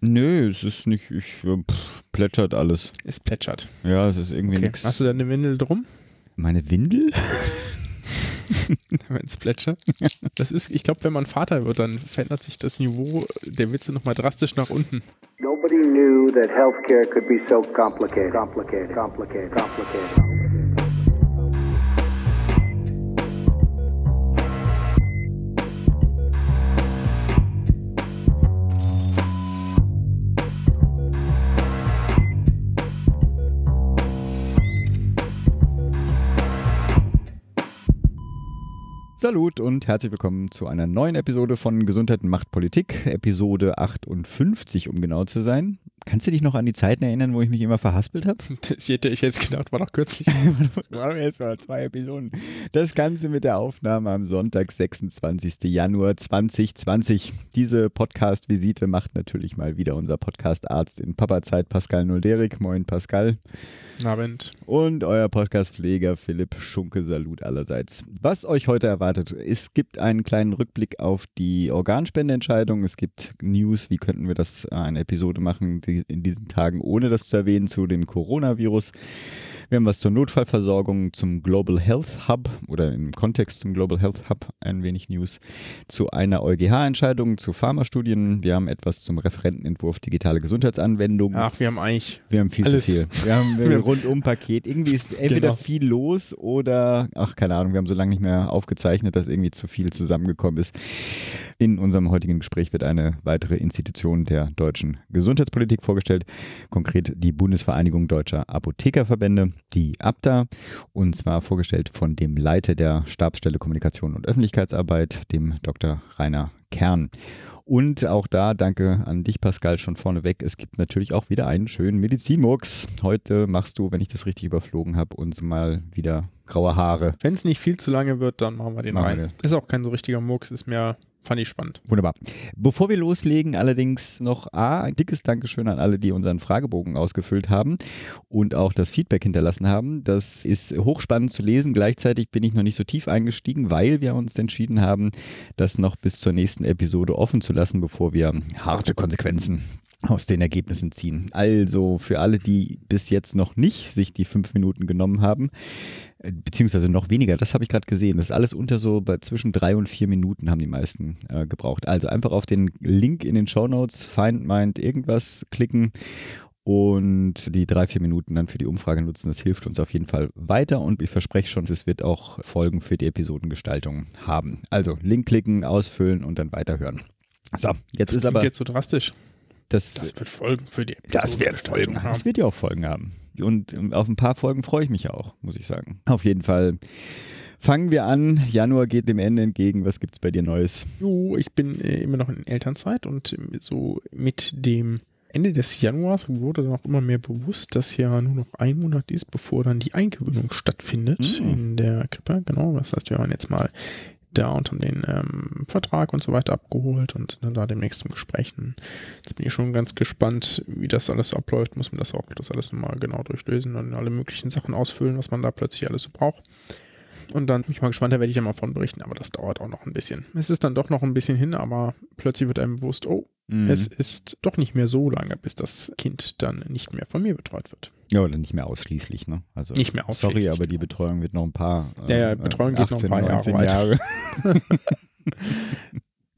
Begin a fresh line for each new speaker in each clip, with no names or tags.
Nö, es ist nicht, ich, äh, pff, plätschert alles.
Es plätschert.
Ja, es ist irgendwie
Okay.
nichts.
Hast du da eine Windel drum,
Meine Windel?
wenn es plätschert? Das ist, ich glaube, wenn man Vater wird, dann verändert sich das Niveau der Witze nochmal drastisch nach unten.
Nobody knew that healthcare could be so complicated. Complicated. Complicated. Complicated.
Salut und herzlich willkommen zu einer neuen Episode von Gesundheit macht Politik, Episode 58, um genau zu sein. Kannst du dich noch an die Zeiten erinnern, wo ich mich immer verhaspelt habe?
Ich hätte ich jetzt gedacht, war doch kürzlich.
Wir jetzt mal zwei Episoden. Das Ganze mit der Aufnahme am Sonntag, 26. Januar 2020. Diese Podcast-Visite macht natürlich mal wieder unser Podcast-Arzt in Papazeit, Pascal Nolderik. Moin, Pascal.
Abend.
Und euer Podcast-Pfleger Philipp Schunke, Salut allerseits. Was euch heute erwartet, es gibt einen kleinen Rückblick auf die Organspendeentscheidung. Es gibt News, wie könnten wir das äh, eine Episode machen die, in diesen Tagen, ohne das zu erwähnen, zu dem Coronavirus. Wir haben was zur Notfallversorgung, zum Global Health Hub oder im Kontext zum Global Health Hub ein wenig News, zu einer EuGH-Entscheidung, zu Pharmastudien. Wir haben etwas zum Referentenentwurf digitale Gesundheitsanwendungen.
Ach, wir haben eigentlich.
Wir haben viel
Alles.
zu viel. Wir haben ein Rundum-Paket. Irgendwie ist entweder
Genau.
viel los oder, ach, keine Ahnung, wir haben so lange nicht mehr aufgezeichnet, dass irgendwie zu viel zusammengekommen ist. In unserem heutigen Gespräch wird eine weitere Institution der deutschen Gesundheitspolitik vorgestellt, konkret die Bundesvereinigung Deutscher Apothekerverbände, die ABDA, und zwar vorgestellt von dem Leiter der Stabsstelle Kommunikation und Öffentlichkeitsarbeit, dem Dr. Rainer Kern. Und auch da danke an dich, Pascal, schon vorneweg. Es gibt natürlich auch wieder einen schönen Medizinmurks. Heute machst du, wenn ich das richtig überflogen habe, uns mal wieder graue Haare.
Wenn es nicht viel zu lange wird, dann machen wir den
Machen
rein.
wir.
Ist auch kein so richtiger Murks, ist mehr, fand ich spannend.
Wunderbar. Bevor wir loslegen, allerdings noch A, ein dickes Dankeschön an alle, die unseren Fragebogen ausgefüllt haben und auch das Feedback hinterlassen haben. Das ist hochspannend zu lesen. Gleichzeitig bin ich noch nicht so tief eingestiegen, weil wir uns entschieden haben, das noch bis zur nächsten Episode offen zu lassen, bevor wir harte Konsequenzen aus den Ergebnissen ziehen. Also für alle, die bis jetzt noch nicht sich die fünf Minuten genommen haben, äh, beziehungsweise noch weniger, das habe ich gerade gesehen. Das ist alles unter so bei zwischen drei und vier Minuten haben die meisten äh, gebraucht. Also einfach auf den Link in den Show Notes, Find Mind irgendwas klicken und die drei, vier Minuten dann für die Umfrage nutzen. Das hilft uns auf jeden Fall weiter und ich verspreche schon, es wird auch Folgen für die Episodengestaltung haben. Also Link klicken, ausfüllen und dann weiterhören. So, jetzt
Das
ist aber
jetzt so drastisch.
Das,
Das wird Folgen für die
das wird Folgen haben. Das wird ja auch Folgen haben. Und ähm, auf ein paar Folgen freue ich mich auch, muss ich sagen. Auf jeden Fall. Fangen wir an. Januar geht dem Ende entgegen. Was gibt's bei dir Neues?
Jo, ich bin äh, immer noch in Elternzeit und ähm, so mit dem Ende des Januars wurde dann auch immer mehr bewusst, dass ja nur noch ein Monat ist, bevor dann die Eingewöhnung stattfindet
Mhm.
in der Krippe. Genau, das heißt, wir waren jetzt mal da und haben den ähm, Vertrag und so weiter abgeholt und sind dann da demnächst zum Gesprächen. Jetzt bin ich schon ganz gespannt, wie das alles so abläuft. Muss man das auch das alles nochmal genau durchlesen und alle möglichen Sachen ausfüllen, was man da plötzlich alles so braucht. Und dann bin ich mal gespannt, da werde ich ja mal von berichten, aber das dauert auch noch ein bisschen. Es ist dann doch noch ein bisschen hin, aber plötzlich wird einem bewusst, oh,
Mhm.
es ist doch nicht mehr so lange, bis das Kind dann nicht mehr von mir betreut wird.
Ja, oder nicht mehr ausschließlich, ne? Also,
Nicht mehr ausschließlich,
Sorry, aber die
genau.
Betreuung wird noch ein paar.
Ja, ja, Betreuung geht noch ein paar Jahre
19
weiter.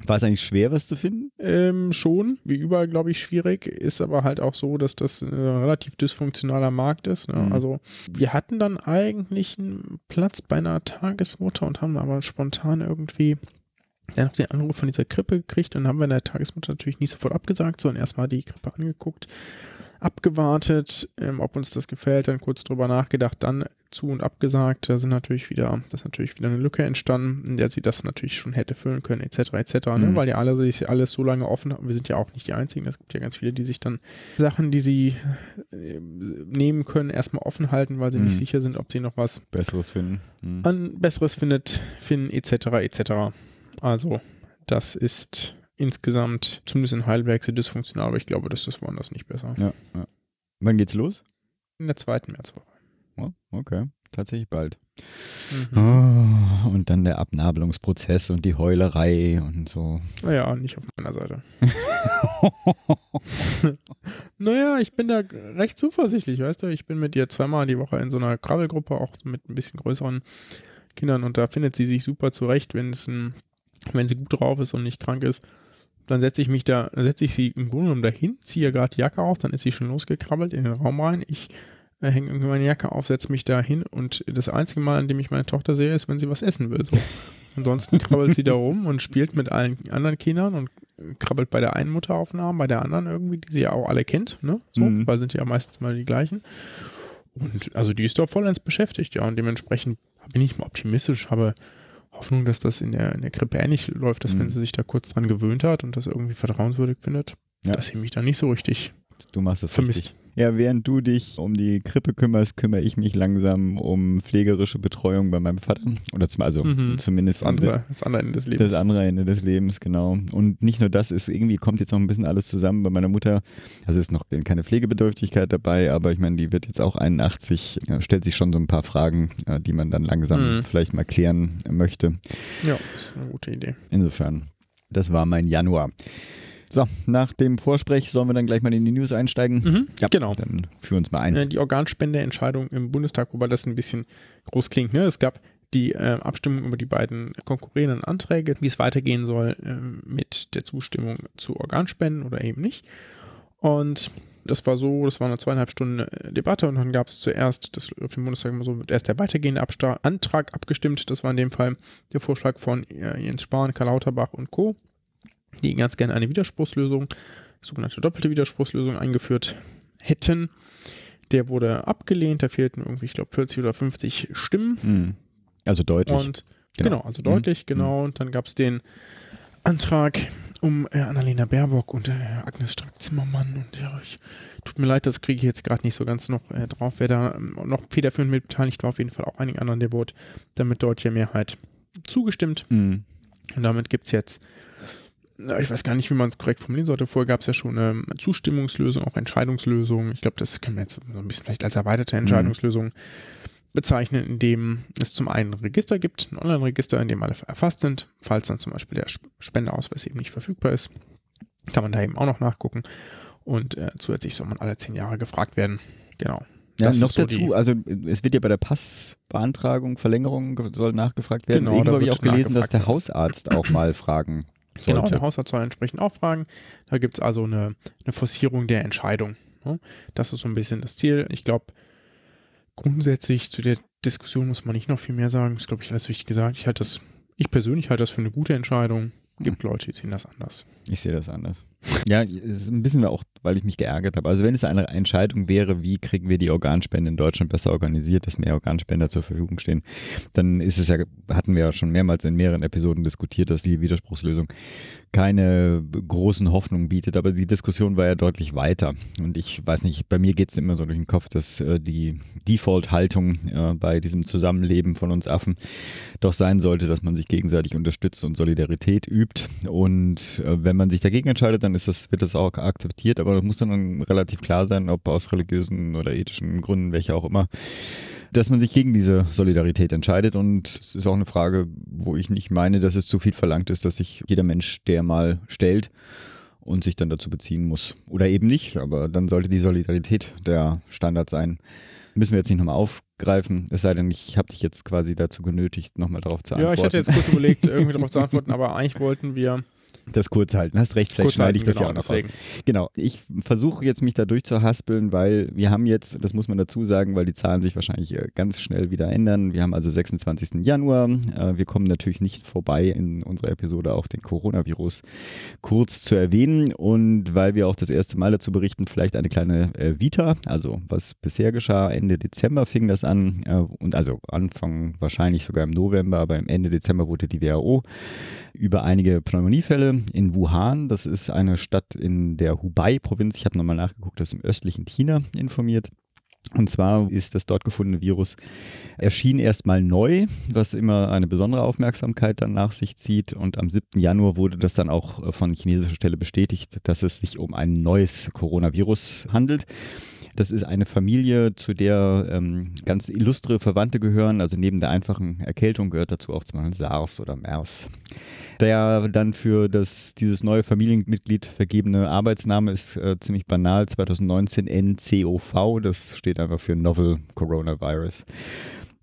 War es eigentlich schwer, was zu finden?
Ähm, schon, wie überall, glaube ich, schwierig. Ist aber halt auch so, dass das ein relativ dysfunktionaler Markt ist. Ne?
Mhm.
Also, wir hatten dann eigentlich einen Platz bei einer Tagesmutter und haben aber spontan irgendwie ja, noch den Anruf von dieser Krippe gekriegt und haben wir in der Tagesmutter natürlich nicht sofort abgesagt, sondern erstmal die Krippe angeguckt, abgewartet, ähm, ob uns das gefällt, dann kurz drüber nachgedacht, dann zu und abgesagt. Da sind natürlich wieder, da ist natürlich wieder eine Lücke entstanden, in der sie das natürlich schon hätte füllen können, etc. etc. Ne?
Mhm.
Weil ja alle sich alles so lange offen haben. Wir sind ja auch nicht die Einzigen. Es gibt ja ganz viele, die sich dann Sachen, die sie äh, nehmen können, erstmal offen halten, weil sie
Mhm.
nicht sicher sind, ob sie noch was
Besseres finden. Mhm.
an Besseres findet, finden, etc. etc. Also, das ist insgesamt, zumindest in Heidelberg, sehr dysfunktional, aber ich glaube, das ist woanders nicht besser.
Ja, ja. Wann geht's los?
In der zweiten Märzwoche.
Oh, okay. tatsächlich bald.
Mhm.
Oh, und dann der Abnabelungsprozess und die Heulerei und so.
Naja, nicht auf meiner Seite. naja, ich bin da recht zuversichtlich, weißt du. Ich bin mit ihr zweimal die Woche in so einer Krabbelgruppe, auch mit ein bisschen größeren Kindern und da findet sie sich super zurecht, wenn es ein, wenn sie gut drauf ist und nicht krank ist. Dann setze ich mich da, setze ich sie im Grunde genommen dahin, ziehe ihr gerade die Jacke auf, dann ist sie schon losgekrabbelt in den Raum rein. Ich äh, hänge irgendwie meine Jacke auf, setze mich da hin und das einzige Mal, an dem ich meine Tochter sehe, ist, wenn sie was essen will. So. Ansonsten krabbelt sie da rum und spielt mit allen anderen Kindern und krabbelt bei der einen Mutter auf den Arm, bei der anderen irgendwie, die sie ja auch alle kennt, ne? So,
Mhm.
weil sind ja meistens mal die gleichen. Und also die ist doch vollends beschäftigt, ja. Und dementsprechend bin ich mal optimistisch, habe Hoffnung, dass das in der, in der Krippe ähnlich läuft, dass
Mhm.
wenn sie sich da kurz dran gewöhnt hat und das irgendwie vertrauenswürdig findet,
Ja.
dass sie mich da nicht so richtig
Du machst das
vermisst.
Richtig. Ja, während du dich um die Krippe kümmerst, kümmere ich mich langsam um pflegerische Betreuung bei meinem Vater. Oder zum, also
Mhm.
zumindest
Das andere, das andere Ende des Lebens.
Das andere Ende des Lebens, genau. Und nicht nur das, ist irgendwie kommt jetzt noch ein bisschen alles zusammen bei meiner Mutter. Also ist noch keine Pflegebedürftigkeit dabei, aber ich meine, die wird jetzt auch 81, ja, stellt sich schon so ein paar Fragen, äh, die man dann langsam
Mhm.
vielleicht mal klären möchte.
ja, das ist eine gute Idee.
Insofern, das war mein Januar. So, nach dem Vorsprech sollen wir dann gleich mal in die News einsteigen.
Mhm,
Ja,
genau.
Dann führ uns mal ein.
Äh, Die Organspendeentscheidung im Bundestag, wobei das ein bisschen groß klingt. Ne? Es gab die äh, Abstimmung über die beiden konkurrierenden Anträge, wie es weitergehen soll ähm, mit der Zustimmung zu Organspenden oder eben nicht. Und das war so, das war eine zweieinhalb Stunden äh, Debatte und dann gab es zuerst, das auf dem Bundestag immer so, wird erst der weitergehende Absta Antrag abgestimmt. Das war in dem Fall der Vorschlag von äh, Jens Spahn, Karl Lauterbach und Co., die ganz gerne eine Widerspruchslösung, sogenannte doppelte Widerspruchslösung eingeführt hätten. Der wurde abgelehnt, da fehlten irgendwie, ich glaube, 40 oder 50 Stimmen.
Mhm. Also deutlich.
Und genau, also
Mhm.
deutlich, genau. Und dann gab es den Antrag um äh, Annalena Baerbock und äh, Agnes Strack-Zimmermann. Und ja, ich, tut mir leid, das kriege ich jetzt gerade nicht so ganz noch äh, drauf. Wer da ähm, noch federführend mit beteiligt war, auf jeden Fall auch einigen anderen, der wurde damit deutlicher Mehrheit zugestimmt.
Mhm.
Und damit gibt es jetzt, ich weiß gar nicht, wie man es korrekt formulieren sollte. Vorher gab es ja schon eine Zustimmungslösung, auch Entscheidungslösung. Ich glaube, das können wir jetzt so ein bisschen vielleicht als erweiterte Entscheidungslösung bezeichnen, in dem es zum einen ein Register gibt, ein Online-Register, in dem alle erfasst sind. Falls dann zum Beispiel der Sp- Spendeausweis eben nicht verfügbar ist, kann man da eben auch noch nachgucken. Und äh, zusätzlich soll man alle zehn Jahre gefragt werden. Genau.
Ja,
Das
noch
ist so
dazu, also es wird ja bei der Passbeantragung, Verlängerung ge- soll nachgefragt werden.
Genau,
Irgendwo habe ich auch gelesen, dass der. Hausarzt auch mal fragen sollte.
Genau, der Hausarzt soll entsprechend auch fragen. Da gibt es also eine, eine Forcierung der Entscheidung. Ne? Das ist so ein bisschen das Ziel. Ich glaube, grundsätzlich zu der Diskussion muss man nicht noch viel mehr sagen. Das ist, glaube ich, alles wichtig gesagt. Ich halte das, ich persönlich halte das für eine gute Entscheidung. Gibt Leute, die sehen das anders.
Ich sehe das anders. Ja, ist ein bisschen auch, weil ich mich geärgert habe. Also wenn es eine Entscheidung wäre, wie kriegen wir die Organspende in Deutschland besser organisiert, dass mehr Organspender zur Verfügung stehen, dann ist es ja, hatten wir ja schon mehrmals in mehreren Episoden diskutiert, dass die Widerspruchslösung keine großen Hoffnungen bietet, aber die Diskussion war ja deutlich weiter. Und ich weiß nicht, bei mir geht es immer so durch den Kopf, dass äh, die Default-Haltung äh, bei diesem Zusammenleben von uns Affen doch sein sollte, dass man sich gegenseitig unterstützt und Solidarität übt. Und äh, wenn man sich dagegen entscheidet, dann ist das, wird das auch akzeptiert, aber das muss dann relativ klar sein, ob aus religiösen oder ethischen Gründen, welche auch immer, dass man sich gegen diese Solidarität entscheidet. Und es ist auch eine Frage, wo ich nicht meine, dass es zu viel verlangt ist, dass sich jeder Mensch, der mal stellt, und sich dann dazu beziehen muss. Oder eben nicht, aber dann sollte die Solidarität der Standard sein. Müssen wir jetzt nicht nochmal aufgreifen, es sei denn, ich habe dich jetzt quasi dazu genötigt, nochmal darauf zu antworten.
Ja, ich hatte jetzt kurz überlegt, irgendwie darauf zu antworten, aber eigentlich wollten wir
das kurz halten. Hast recht, vielleicht
kurz
schneide ich das ja
genau,
auch noch raus.
deswegen.
Genau, ich versuche jetzt mich da durchzuhaspeln, weil wir haben jetzt, das muss man dazu sagen, weil die Zahlen sich wahrscheinlich äh, ganz schnell wieder ändern. Wir haben also 26. Januar. Äh, Wir kommen natürlich nicht vorbei, in unserer Episode auch den Coronavirus kurz zu erwähnen. Und weil wir auch das erste Mal dazu berichten, vielleicht eine kleine äh, Vita, also was bisher geschah. Ende Dezember fing das an und also Anfang wahrscheinlich sogar im November, aber im Ende Dezember wurde die WHO über einige Pneumoniefälle in Wuhan. Das ist eine Stadt in der Hubei-Provinz. Ich habe nochmal nachgeguckt, das ist im östlichen China informiert. Und zwar ist das dort gefundene Virus erschien erstmal neu, was immer eine besondere Aufmerksamkeit dann nach sich zieht. Und am 7. Januar wurde das dann auch von chinesischer Stelle bestätigt, dass es sich um ein neues Coronavirus handelt. Das ist eine Familie, zu der ähm, ganz illustre Verwandte gehören. Also neben der einfachen Erkältung gehört dazu auch zum Beispiel SARS oder MERS. Der dann für das, dieses neue Familienmitglied vergebene Arbeitsname ist äh, ziemlich banal, 2019 NCOV, das steht einfach für Novel Coronavirus.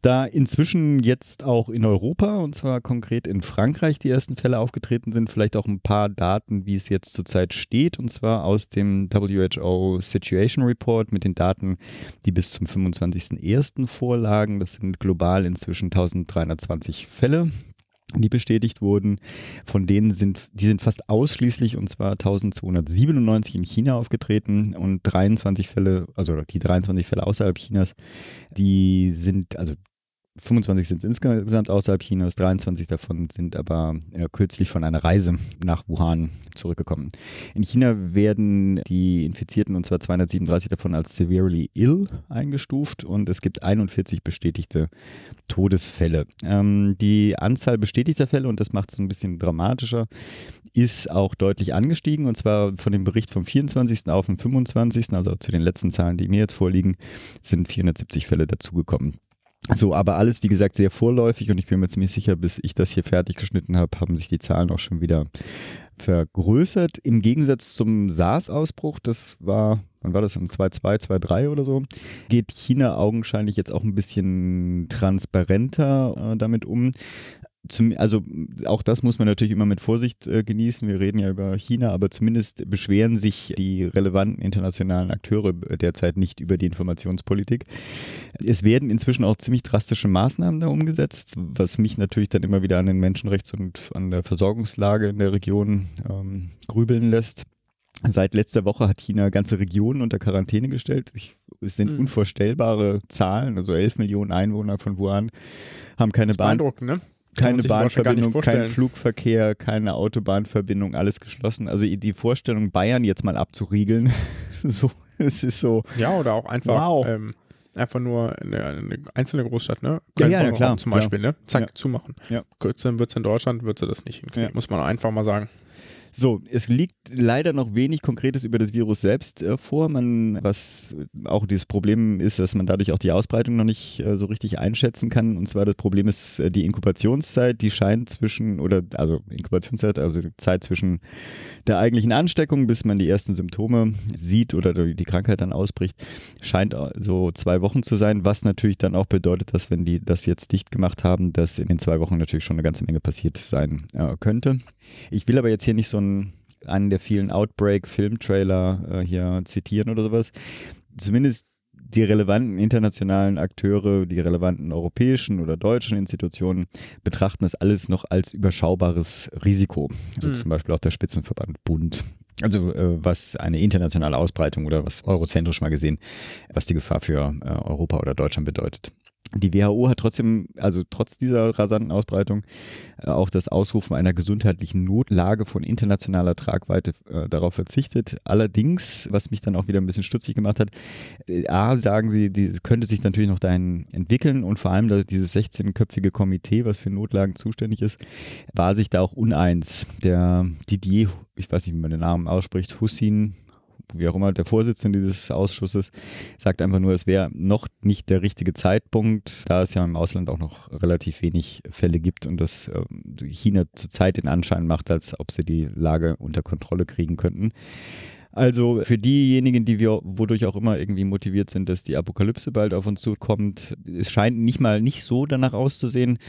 Da inzwischen jetzt auch in Europa und zwar konkret in Frankreich die ersten Fälle aufgetreten sind, vielleicht auch ein paar Daten, wie es jetzt zurzeit steht, und zwar aus dem WHO Situation Report mit den Daten, die bis zum 25.01. vorlagen. Das sind global inzwischen 1320 Fälle die bestätigt wurden. Von denen sind, die sind fast ausschließlich, und zwar 1297 in China aufgetreten und 23 Fälle, also die 23 Fälle außerhalb Chinas, die sind, also 25 sind es insgesamt außerhalb Chinas, 23 davon sind aber ja, kürzlich von einer Reise nach Wuhan zurückgekommen. In China werden die Infizierten, und zwar 237 davon, als severely ill eingestuft und es gibt 41 bestätigte Todesfälle. Ähm, die Anzahl bestätigter Fälle, und das macht es ein bisschen dramatischer, ist auch deutlich angestiegen und zwar von dem Bericht vom 24. auf den 25., also zu den letzten Zahlen, die mir jetzt vorliegen, sind 470 Fälle dazugekommen. So, aber alles, wie gesagt, sehr vorläufig und ich bin mir ziemlich sicher, bis ich das hier fertig geschnitten habe, haben sich die Zahlen auch schon wieder vergrößert. Im Gegensatz zum SARS-Ausbruch, das war, wann war das, in 2.2, 2.3 oder so, geht China augenscheinlich jetzt auch ein bisschen transparenter äh, damit um zum, also auch das muss man natürlich immer mit Vorsicht äh, genießen. Wir reden ja über China, aber zumindest beschweren sich die relevanten internationalen Akteure äh, derzeit nicht über die Informationspolitik. Es werden inzwischen auch ziemlich drastische Maßnahmen da umgesetzt, was mich natürlich dann immer wieder an den Menschenrechts- und an der Versorgungslage in der Region ähm, grübeln lässt. Seit letzter Woche hat China ganze Regionen unter Quarantäne gestellt. Ich, es sind mhm. unvorstellbare Zahlen. Also 11 Millionen Einwohner von Wuhan haben keine Bahn.
Ne?
Keine Bahnverbindung, kein Flugverkehr, keine Autobahnverbindung, alles geschlossen. Also die Vorstellung, Bayern jetzt mal abzuriegeln, so, es ist so.
Ja, oder auch einfach, wow. ähm, einfach nur eine, eine, einzelne Großstadt, ne?
Köln ja, ja, klar.
Zum Beispiel,
klar.
ne? Zack,
ja.
zumachen.
Ja.
Kürzer wird es in Deutschland, wird sie das nicht hinkriegen, muss man einfach mal sagen.
So, es liegt leider noch wenig Konkretes über das Virus selbst äh, vor. Man, was auch dieses Problem ist, dass man dadurch auch die Ausbreitung noch nicht äh, so richtig einschätzen kann. Und zwar das Problem ist äh, die Inkubationszeit, die scheint zwischen, oder also Inkubationszeit, also Zeit zwischen der eigentlichen Ansteckung, bis man die ersten Symptome sieht oder die Krankheit dann ausbricht, scheint so zwei Wochen zu sein, was natürlich dann auch bedeutet, dass wenn die das jetzt dicht gemacht haben, dass in den zwei Wochen natürlich schon eine ganze Menge passiert sein äh, könnte. Ich will aber jetzt hier nicht so einen, einen der vielen Outbreak-Filmtrailer äh, hier zitieren oder sowas. Zumindest die relevanten internationalen Akteure, die relevanten europäischen oder deutschen Institutionen betrachten das alles noch als überschaubares Risiko. Also mhm. zum Beispiel auch der Spitzenverband Bund. Also äh, was eine internationale Ausbreitung oder was eurozentrisch mal gesehen, was die Gefahr für äh, Europa oder Deutschland bedeutet. Die WHO hat trotzdem, also trotz dieser rasanten Ausbreitung, äh, auch das Ausrufen einer gesundheitlichen Notlage von internationaler Tragweite äh, darauf verzichtet. Allerdings, was mich dann auch wieder ein bisschen stutzig gemacht hat, äh, A, sagen sie, die könnte sich natürlich noch dahin entwickeln und vor allem dieses 16-köpfige Komitee, was für Notlagen zuständig ist, war sich da auch uneins. Der Didier, ich weiß nicht, wie man den Namen ausspricht, Hussein wie auch immer, der Vorsitzende dieses Ausschusses sagt einfach nur, es wäre noch nicht der richtige Zeitpunkt, da es ja im Ausland auch noch relativ wenig Fälle gibt und dass äh, China zurzeit den Anschein macht, als ob sie die Lage unter Kontrolle kriegen könnten. Also für diejenigen, die wir wodurch auch immer irgendwie motiviert sind, dass die Apokalypse bald auf uns zukommt, es scheint nicht mal nicht so danach auszusehen,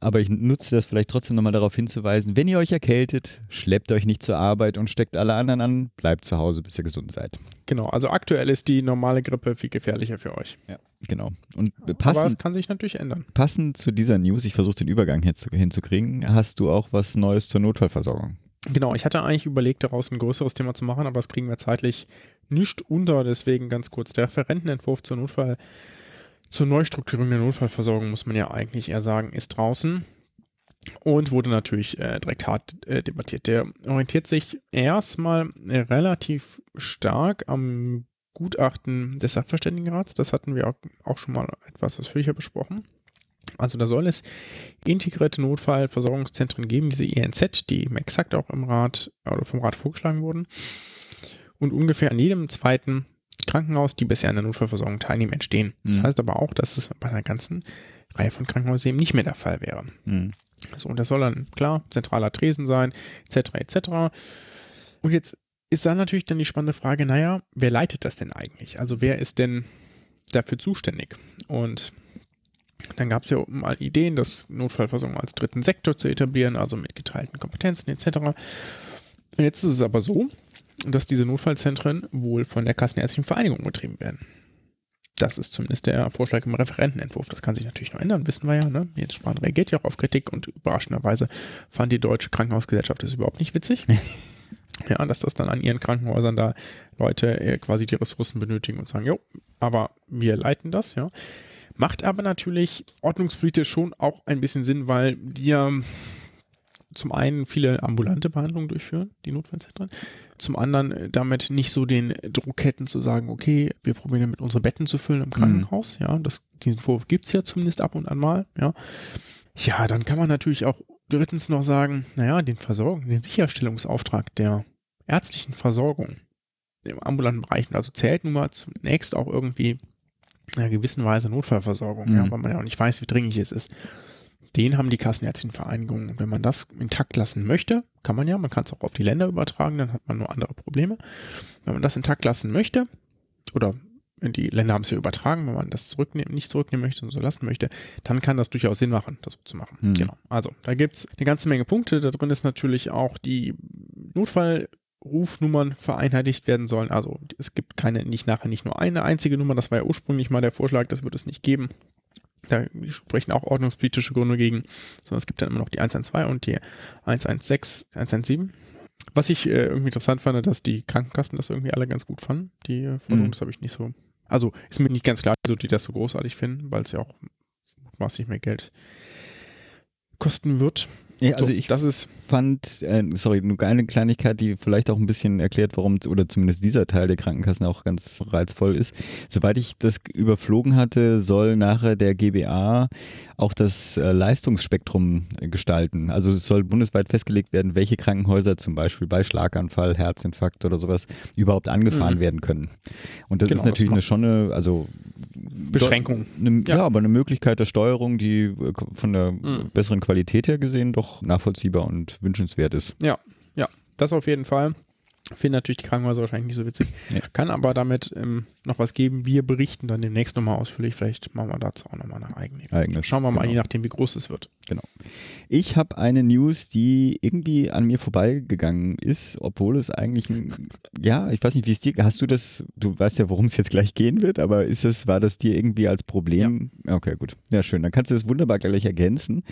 aber ich nutze das vielleicht trotzdem nochmal darauf hinzuweisen, wenn ihr euch erkältet, schleppt euch nicht zur Arbeit und steckt alle anderen an, bleibt zu Hause, bis ihr gesund seid.
Genau, also aktuell ist die normale Grippe viel gefährlicher für euch.
Ja, genau. Und
passend, aber es kann sich natürlich ändern.
Passend zu dieser News, ich versuche den Übergang hinzukriegen, hast du auch was Neues zur Notfallversorgung?
Genau, ich hatte eigentlich überlegt, daraus ein größeres Thema zu machen, aber das kriegen wir zeitlich nicht unter. Deswegen ganz kurz der Referentenentwurf zur Notfall, zur Neustrukturierung der Notfallversorgung, muss man ja eigentlich eher sagen, ist draußen und wurde natürlich äh, direkt hart äh, debattiert. Der orientiert sich erstmal relativ stark am Gutachten des Sachverständigenrats. Das hatten wir auch schon mal etwas ausführlicher besprochen. Also da soll es integrierte Notfallversorgungszentren geben, diese INZ, die eben exakt auch im Rat oder vom Rat vorgeschlagen wurden. Und ungefähr an jedem zweiten Krankenhaus, die bisher an der Notfallversorgung teilnehmen, entstehen. Das
Mhm.
heißt aber auch, dass es bei einer ganzen Reihe von Krankenhäusern eben nicht mehr der Fall wäre.
Mhm.
So, und das soll dann, klar, zentraler Tresen sein, etc., etc. Und jetzt ist da natürlich dann die spannende Frage, naja, wer leitet das denn eigentlich? Also wer ist denn dafür zuständig? Und dann gab es ja mal Ideen, das Notfallversorgung als dritten Sektor zu etablieren, also mit geteilten Kompetenzen etc. Und jetzt ist es aber so, dass diese Notfallzentren wohl von der Kassenärztlichen Vereinigung betrieben werden. Das ist zumindest der Vorschlag im Referentenentwurf. Das kann sich natürlich noch ändern, wissen wir ja. Ne? Jens Spahn reagiert ja auch auf Kritik und überraschenderweise fand die Deutsche Krankenhausgesellschaft das überhaupt nicht witzig. ja, dass das dann an ihren Krankenhäusern da Leute äh, quasi die Ressourcen benötigen und sagen, jo, aber wir leiten das, ja. Macht aber natürlich ordnungspolitisch schon auch ein bisschen Sinn, weil die ja zum einen viele ambulante Behandlungen durchführen, die Notfallzentren, zum anderen äh, damit nicht so den Druck hätten zu sagen, okay, wir probieren damit unsere Betten zu füllen im Krankenhaus, ja, das, den Vorwurf gibt's ja zumindest ab und an mal, ja. Ja, dann kann man natürlich auch drittens noch sagen, naja, den Versorgung, den Sicherstellungsauftrag der ärztlichen Versorgung im ambulanten Bereich, also zählt nun mal zunächst auch irgendwie einer gewissen Weise Notfallversorgung,
Mhm.
ja, weil man ja auch nicht weiß, wie dringlich es ist. Den haben die Kassenärztlichen Vereinigungen. Und wenn man das intakt lassen möchte, kann man ja, man kann es auch auf die Länder übertragen, dann hat man nur andere Probleme. Wenn man das intakt lassen möchte, oder die Länder haben es ja übertragen, wenn man das zurücknehmen, nicht zurücknehmen möchte und so lassen möchte, dann kann das durchaus Sinn machen, das so zu machen.
Hm.
Genau. Also, da gibt es eine ganze Menge Punkte. Da drin ist natürlich auch die Notfallrufnummern vereinheitlicht werden sollen. Also es gibt keine, nicht nachher nicht nur eine einzige Nummer, das war ja ursprünglich mal der Vorschlag, das wird es nicht geben. Da sprechen auch ordnungspolitische Gründe gegen, sondern es gibt dann immer noch die 112 und die 116, 117. Was ich äh, irgendwie interessant fand, dass die Krankenkassen das irgendwie alle ganz gut fanden. Die äh, Forderung,
Mhm.
das habe ich nicht so. Also ist mir nicht ganz klar, wieso die das so großartig finden, weil es ja auch maßlich mehr Geld kosten wird.
Ja, also
so,
ich
das ist
fand, äh, sorry, nur eine Kleinigkeit, die vielleicht auch ein bisschen erklärt, warum, oder zumindest dieser Teil der Krankenkassen auch ganz reizvoll ist. Soweit ich das überflogen hatte, soll nachher der GBA auch das äh, Leistungsspektrum äh, gestalten. Also es soll bundesweit festgelegt werden, welche Krankenhäuser zum Beispiel bei Schlaganfall, Herzinfarkt oder sowas überhaupt angefahren
Mhm.
werden können. Und das
Genau,
ist natürlich
das
eine schon eine, also
Beschränkung.
Eine, ja.
Ja.
aber eine Möglichkeit der Steuerung, die äh, von der
Mhm.
besseren Qualität her gesehen doch nachvollziehbar und wünschenswert ist.
Ja, ja, das auf jeden Fall. Finden natürlich die Krankenhäuser wahrscheinlich nicht so witzig.
Nee.
Kann aber damit ähm, noch was geben. Wir berichten dann demnächst nochmal ausführlich. Vielleicht machen wir dazu auch nochmal eine eigene.
Eigenes,
Schauen wir mal,
genau.
je nachdem, wie groß es wird.
Ich habe eine News, die irgendwie an mir vorbeigegangen ist, obwohl es eigentlich ein, ja, ich weiß nicht, wie es dir, hast du das, du weißt ja, worum es jetzt gleich gehen wird, aber ist es, war das dir irgendwie als Problem? Okay, gut. Ja, schön. Dann kannst du das wunderbar gleich ergänzen.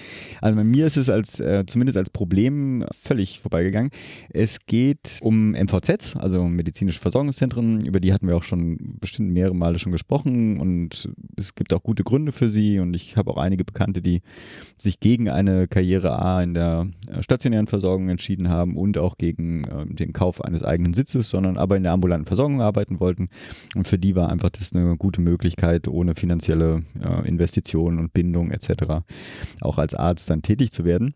Also bei mir ist es als, äh, zumindest als Problem völlig vorbeigegangen. Es geht um MVZs, also medizinische Versorgungszentren, über die hatten wir auch schon bestimmt mehrere Male schon gesprochen und es gibt auch gute Gründe für sie und ich habe auch einige Bekannte, die sich gegen eine Karriere A in der äh, stationären Versorgung entschieden haben und auch gegen äh, den Kauf eines eigenen Sitzes, sondern aber in der ambulanten Versorgung arbeiten wollten. Und für die war einfach das eine gute Möglichkeit, ohne finanzielle äh, Investitionen und Bindung etc. auch als Arzt dann tätig zu werden.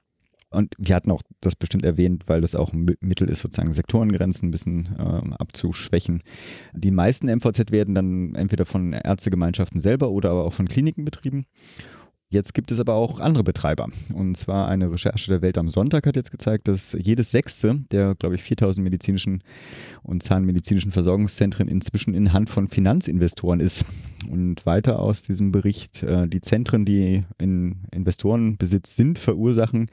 Und wir hatten auch das bestimmt erwähnt, weil das auch ein Mi- Mittel ist, sozusagen Sektorengrenzen ein bisschen äh, abzuschwächen. Die meisten MVZ werden dann entweder von Ärztegemeinschaften selber oder aber auch von Kliniken betrieben. Jetzt gibt es aber auch andere Betreiber. Und zwar eine Recherche der Welt am Sonntag hat jetzt gezeigt, dass jedes sechste der, glaube ich, 4000 medizinischen und zahnmedizinischen Versorgungszentren inzwischen in Hand von Finanzinvestoren ist. Und weiter aus diesem Bericht, äh, die Zentren, die in Investorenbesitz sind, verursachen,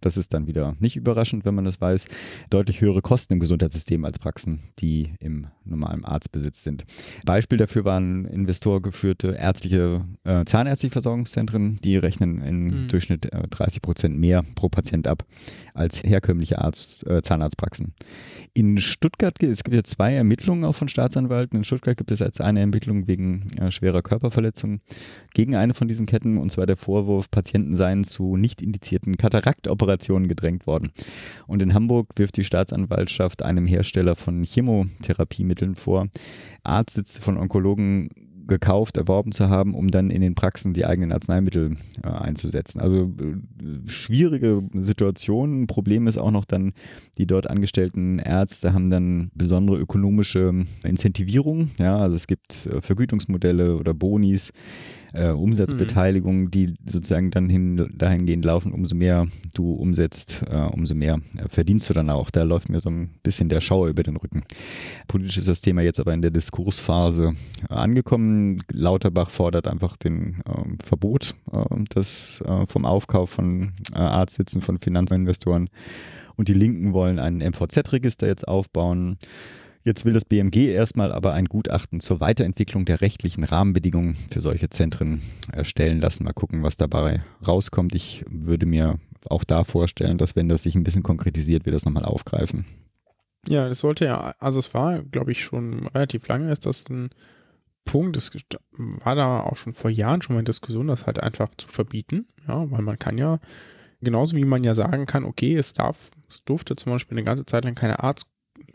das ist dann wieder nicht überraschend, wenn man das weiß, deutlich höhere Kosten im Gesundheitssystem als Praxen, die im normalen Arztbesitz sind. Beispiel dafür waren investorgeführte ärztliche, äh, zahnärztliche Versorgungszentren, die rechnen im
Mhm.
Durchschnitt äh, 30 Prozent mehr pro Patient ab als herkömmliche Arzt, äh, Zahnarztpraxen. In Stuttgart, gibt- es gibt ja zwei Ermittlungen auch von Staatsanwalten. In Stuttgart gibt es jetzt eine Ermittlung wegen äh, schwerer Körperverletzung gegen eine von diesen Ketten, und zwar der Vorwurf, Patienten seien zu nicht indizierten Kataраktoperationen gedrängt worden. Und in Hamburg wirft die Staatsanwaltschaft einem Hersteller von Chemotherapiemitteln vor, Arztsitze von Onkologen gekauft, erworben zu haben, um dann in den Praxen die eigenen Arzneimittel äh, einzusetzen. Also äh, schwierige Situation. Problem ist auch noch dann, die dort angestellten Ärzte haben dann besondere ökonomische Incentivierung. Ja, also es gibt äh, Vergütungsmodelle oder Bonis äh, Umsatzbeteiligung, mhm. die sozusagen dann hin, dahingehend laufen, umso mehr du umsetzt, äh, umso mehr äh, verdienst du dann auch. Da läuft mir so ein bisschen der Schauer über den Rücken. Politisch ist das Thema jetzt aber in der Diskursphase äh, angekommen. Lauterbach fordert einfach den ähm, Verbot ähm, des, äh, vom Aufkauf von äh, Arztsitzen von Finanzinvestoren. Und die Linken wollen ein MVZ-Register jetzt aufbauen. Jetzt will das BMG erstmal aber ein Gutachten zur Weiterentwicklung der rechtlichen Rahmenbedingungen für solche Zentren erstellen lassen. Mal gucken, was dabei rauskommt. Ich würde mir auch da vorstellen, dass wenn das sich ein bisschen konkretisiert, wir das nochmal aufgreifen.
Ja, das sollte ja, also es war, glaube ich, schon relativ lange ist das ein Punkt, das war da auch schon vor Jahren schon mal in Diskussion, das halt einfach zu verbieten, ja, weil man kann ja, genauso wie man ja sagen kann, okay, es darf, es durfte zum Beispiel eine ganze Zeit lang keine Arzt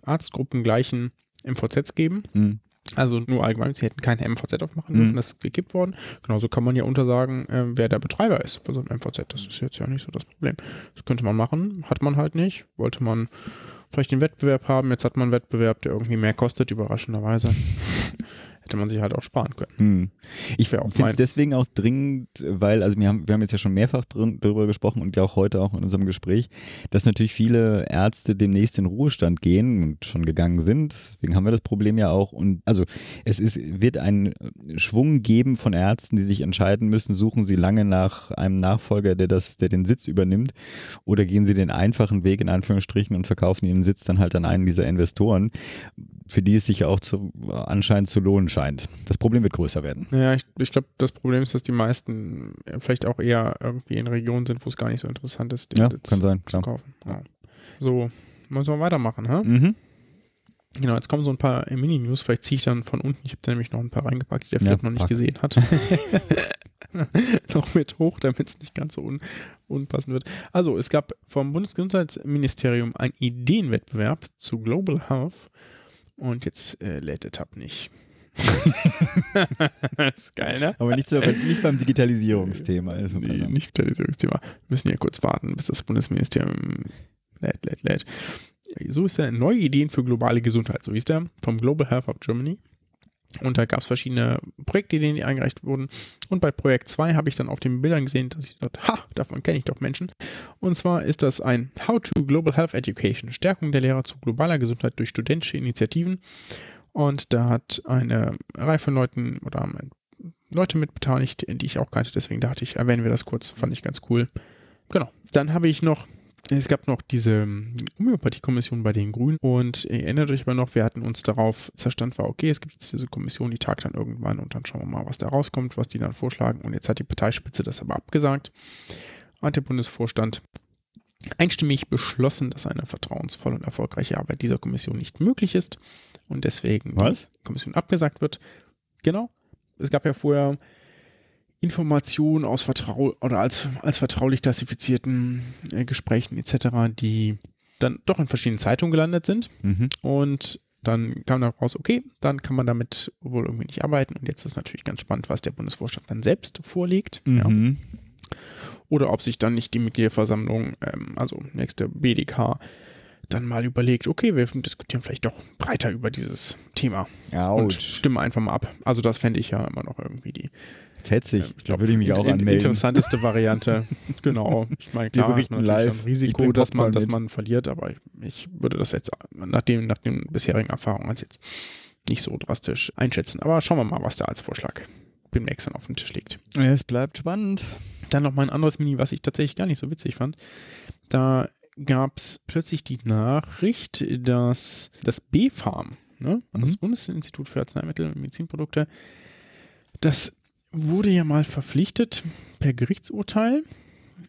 arztgruppengleichen MVZs geben. Mhm. Also nur allgemein, sie hätten keine MVZ aufmachen dürfen, mhm. das ist gekippt worden. Genauso kann man ja untersagen, äh, wer der Betreiber ist für so ein MVZ. Das ist jetzt ja nicht so das Problem. Das könnte man machen, hat man halt nicht. Wollte man vielleicht den Wettbewerb haben, jetzt hat man einen Wettbewerb, der irgendwie mehr kostet, überraschenderweise. hätte man sich halt auch sparen können. Hm.
Ich finde es deswegen auch dringend, weil, also wir haben, wir haben jetzt ja schon mehrfach drin, darüber gesprochen und ja auch heute auch in unserem Gespräch, dass natürlich viele Ärzte demnächst in Ruhestand gehen und schon gegangen sind. Deswegen haben wir das Problem ja auch. Und also es ist, wird einen Schwung geben von Ärzten, die sich entscheiden müssen, suchen sie lange nach einem Nachfolger, der das, der den Sitz übernimmt, oder gehen sie den einfachen Weg in Anführungsstrichen und verkaufen ihren Sitz dann halt an einen dieser Investoren für die es sich ja auch zu, anscheinend zu lohnen scheint. Das Problem wird größer werden.
Ja, ich, ich glaube, das Problem ist, dass die meisten vielleicht auch eher irgendwie in Regionen sind, wo es gar nicht so interessant ist,
den ja, kann sein,
zu klar. kaufen. Ja. So, müssen wir weitermachen, hä? Mhm. Genau, jetzt kommen so ein paar Mini-News. Vielleicht ziehe ich dann von unten. Ich habe da nämlich noch ein paar reingepackt, die der ja, noch nicht gesehen hat. noch mit hoch, damit es nicht ganz so un unpassend wird. Also, es gab vom Bundesgesundheitsministerium einen Ideenwettbewerb zu Global Health und jetzt äh, lädt der Tab nicht.
Das ist geil, ne? Aber nicht, so, nicht beim Digitalisierungsthema.
Also nee, nicht Digitalisierungsthema. Wir müssen ja kurz warten, bis das Bundesministerium lädt, lädt, lädt. So ist er. Neue Ideen für globale Gesundheit. So hieß der. Vom Global Health of Germany. Und da gab es verschiedene Projektideen, die eingereicht wurden. Und bei Projekt 2 habe ich dann auf den Bildern gesehen, dass ich dachte, ha, davon kenne ich doch Menschen. Und zwar ist das ein How to Global Health Education, Stärkung der Lehrer zu globaler Gesundheit durch studentische Initiativen. Und da hat eine Reihe von Leuten oder Leute mit beteiligt, die ich auch kannte. Deswegen dachte ich, erwähnen wir das kurz. Fand ich ganz cool. Genau. Dann habe ich noch es gab noch diese ähm, Homöopathie-Kommission bei den Grünen und ihr erinnert euch aber noch, wir hatten uns darauf zerstand war, okay, es gibt jetzt diese Kommission, die tagt dann irgendwann und dann schauen wir mal, was da rauskommt, was die dann vorschlagen und jetzt hat die Parteispitze das aber abgesagt. Hat der Bundesvorstand einstimmig beschlossen, dass eine vertrauensvolle und erfolgreiche Arbeit dieser Kommission nicht möglich ist und deswegen
was?
die Kommission abgesagt wird. Genau. Es gab ja vorher Informationen aus Vertrau oder als, als vertraulich klassifizierten äh, Gesprächen etc., die dann doch in verschiedenen Zeitungen gelandet sind. Mhm. Und dann kam da raus, okay, dann kann man damit wohl irgendwie nicht arbeiten. Und jetzt ist natürlich ganz spannend, was der Bundesvorstand dann selbst vorlegt. Mhm. Ja. Oder ob sich dann nicht die Mitgliederversammlung, ähm, also nächste BDK, dann mal überlegt, okay, wir diskutieren vielleicht doch breiter über dieses Thema.
Ouch.
Und stimmen einfach mal ab. Also das fände ich ja immer noch irgendwie die,
Fetzig.
Ich glaube, würde ich mich auch anmelden. Interessanteste Variante. genau. Ich meine, klar,
Die berichten live.
ein Risiko, dass man, dass man verliert, aber ich, ich, würde das jetzt nach, dem, nach den bisherigen Erfahrungen jetzt nicht so drastisch einschätzen. Aber schauen wir mal, was da als Vorschlag demnächst dann auf dem Tisch liegt.
Es bleibt spannend.
Dann noch mal ein anderes Mini, was ich tatsächlich gar nicht so witzig fand. Da gab es plötzlich die Nachricht, dass das B-Farm, ne, also mhm. das Bundesinstitut für Arzneimittel und Medizinprodukte, das wurde ja mal verpflichtet, per Gerichtsurteil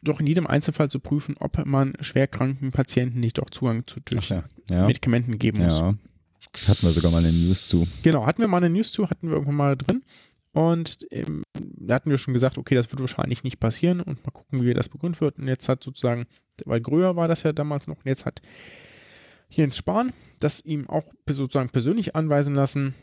doch in jedem Einzelfall zu prüfen, ob man schwerkranken Patienten nicht auch Zugang zu ja. Ja. Medikamenten geben muss. Ja.
Hatten wir sogar mal eine News zu.
Genau, hatten wir mal eine News zu, hatten wir irgendwann mal drin. Und ähm, da hatten wir schon gesagt, okay, das wird wahrscheinlich nicht passieren und mal gucken, wie das begründet wird. Und jetzt hat sozusagen, weil Gröher war das ja damals noch, und jetzt hat Jens Spahn das ihm auch sozusagen persönlich anweisen lassen,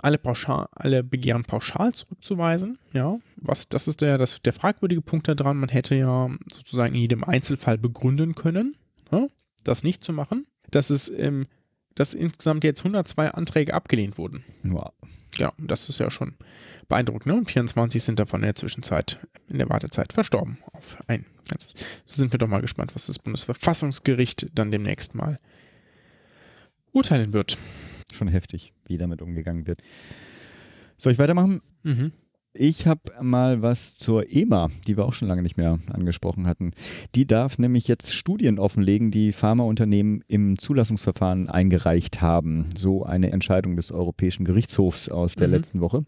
alle, pauschal, alle Begehren pauschal zurückzuweisen. Ja, was, das ist der, das, der fragwürdige Punkt daran. Man hätte ja sozusagen in jedem Einzelfall begründen können, ja, das nicht zu machen. Das ist, ähm, dass insgesamt jetzt 102 Anträge abgelehnt wurden.
Wow.
Ja, das ist ja schon beeindruckend. Ne? Und 24 sind davon in der Zwischenzeit, in der Wartezeit verstorben auf ein. Jetzt sind wir doch mal gespannt, was das Bundesverfassungsgericht dann demnächst mal urteilen wird.
Schon heftig, wie damit umgegangen wird. Soll ich weitermachen?
Mhm.
Ich habe mal was zur EMA, die wir auch schon lange nicht mehr angesprochen hatten. Die darf nämlich jetzt Studien offenlegen, die Pharmaunternehmen im Zulassungsverfahren eingereicht haben. So eine Entscheidung des Europäischen Gerichtshofs aus der
Mhm.
letzten Woche.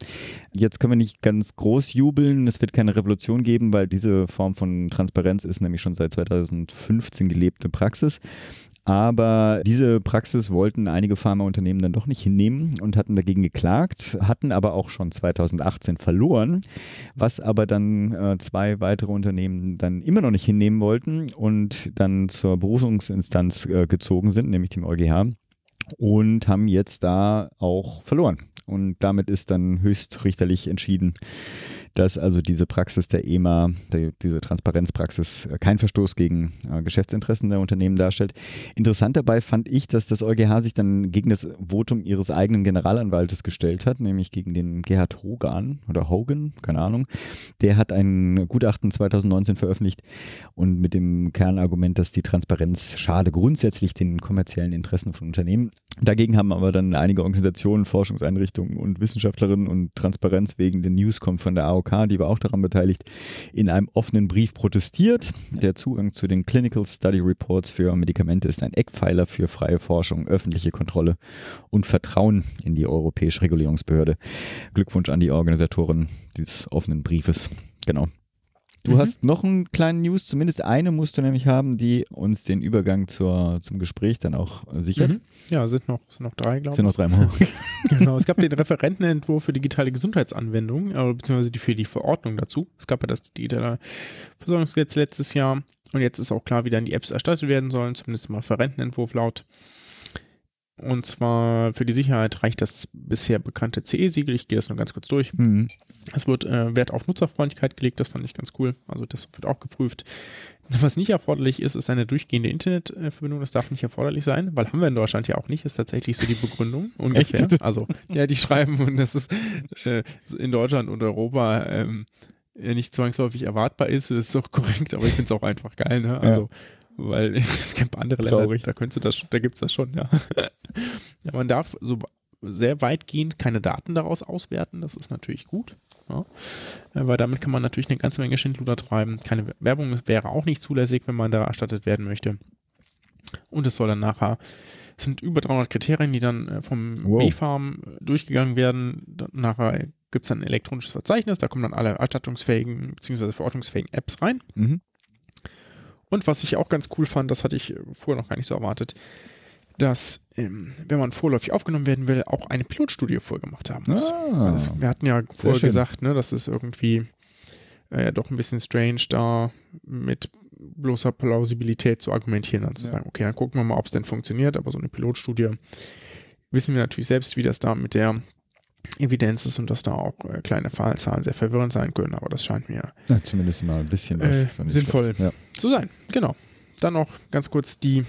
Jetzt können wir nicht ganz groß jubeln. Es wird keine Revolution geben, weil diese Form von Transparenz ist nämlich schon seit 2015 gelebte Praxis. Aber diese Praxis wollten einige Pharmaunternehmen dann doch nicht hinnehmen und hatten dagegen geklagt, hatten aber auch schon 2018 verloren, was aber dann äh, zwei weitere Unternehmen dann immer noch nicht hinnehmen wollten und dann zur Berufungsinstanz äh, gezogen sind, nämlich dem EuGH und haben jetzt da auch verloren. Und damit ist dann höchstrichterlich entschieden, dass also diese Praxis der EMA, die, diese Transparenzpraxis, äh, kein Verstoß gegen äh, Geschäftsinteressen der Unternehmen darstellt. Interessant dabei fand ich, dass das EuGH sich dann gegen das Votum ihres eigenen Generalanwaltes gestellt hat, nämlich gegen den Gerhard Hogan oder Hogan, keine Ahnung. Der hat ein Gutachten 2019 veröffentlicht und mit dem Kernargument, dass die Transparenz schade grundsätzlich den kommerziellen Interessen von Unternehmen. Dagegen haben aber dann einige Organisationen, Forschungseinrichtungen und Wissenschaftlerinnen und Transparenz wegen der Newscom von der AOK, die war auch daran beteiligt, in einem offenen Brief protestiert. Der Zugang zu den Clinical Study Reports für Medikamente ist ein Eckpfeiler für freie Forschung, öffentliche Kontrolle und Vertrauen in die europäische Regulierungsbehörde. Glückwunsch an die Organisatoren dieses offenen Briefes. Genau. Du
Mhm.
hast noch einen kleinen News, zumindest eine musst du nämlich haben, die uns den Übergang zur, zum Gespräch dann auch äh, sichert.
Mhm. Ja, sind noch, sind noch drei, glaube
Sind noch dreimal.
ich. Genau. Es gab den Referentenentwurf für digitale Gesundheitsanwendungen, äh, beziehungsweise die, für die Verordnung dazu. Es gab ja das digitale Versorgungsgesetz letztes Jahr und jetzt ist auch klar, wie dann die Apps erstattet werden sollen, zumindest im Referentenentwurf laut. Und zwar für die Sicherheit reicht das bisher bekannte CE-Siegel. Ich gehe das nur ganz kurz durch.
mhm.
Es wird äh, Wert auf Nutzerfreundlichkeit gelegt, das fand ich ganz cool. Also das wird auch geprüft. Was nicht erforderlich ist, ist eine durchgehende Internetverbindung. Das darf nicht erforderlich sein, weil haben wir in Deutschland ja auch nicht. Ist tatsächlich so die Begründung ungefähr.
Echt?
Also ja, die schreiben und das ist äh, in Deutschland und Europa ähm, ja nicht zwangsläufig erwartbar ist. Das ist auch korrekt, aber ich finde es auch einfach geil. Ne? Also weil es gibt andere Länder,
Traurig.
da könntest du das, da gibt es das schon, ja. ja. Man darf so sehr weitgehend keine Daten daraus auswerten, das ist natürlich gut. Ja. Äh, Weil damit kann man natürlich eine ganze Menge Schindluder treiben. Keine Werbung wäre auch nicht zulässig, wenn man da erstattet werden möchte. Und es soll dann nachher, es sind über 300 Kriterien, die dann äh, vom
Wow.
B-Farm durchgegangen werden. Dann nachher gibt es dann ein elektronisches Verzeichnis, da kommen dann alle erstattungsfähigen bzw. verordnungsfähigen Apps rein.
Mhm.
Und was ich auch ganz cool fand, das hatte ich äh, vorher noch gar nicht so erwartet, dass, ähm, wenn man vorläufig aufgenommen werden will, auch eine Pilotstudie vorgemacht haben muss.
Ah.
Das, wir hatten ja vorher gesagt, ne, das ist irgendwie äh, ja doch ein bisschen strange, da mit bloßer Plausibilität zu argumentieren und zu
Ja.
sagen, okay, dann gucken wir mal, ob es denn funktioniert, aber so eine Pilotstudie wissen wir natürlich selbst, wie das da mit der Evidenz ist und dass da auch äh, kleine Fallzahlen sehr verwirrend sein können, aber das scheint mir
Na, zumindest mal ein bisschen was.
Äh, sinnvoll.
schlecht.
zu sein. Genau. Dann noch ganz kurz die,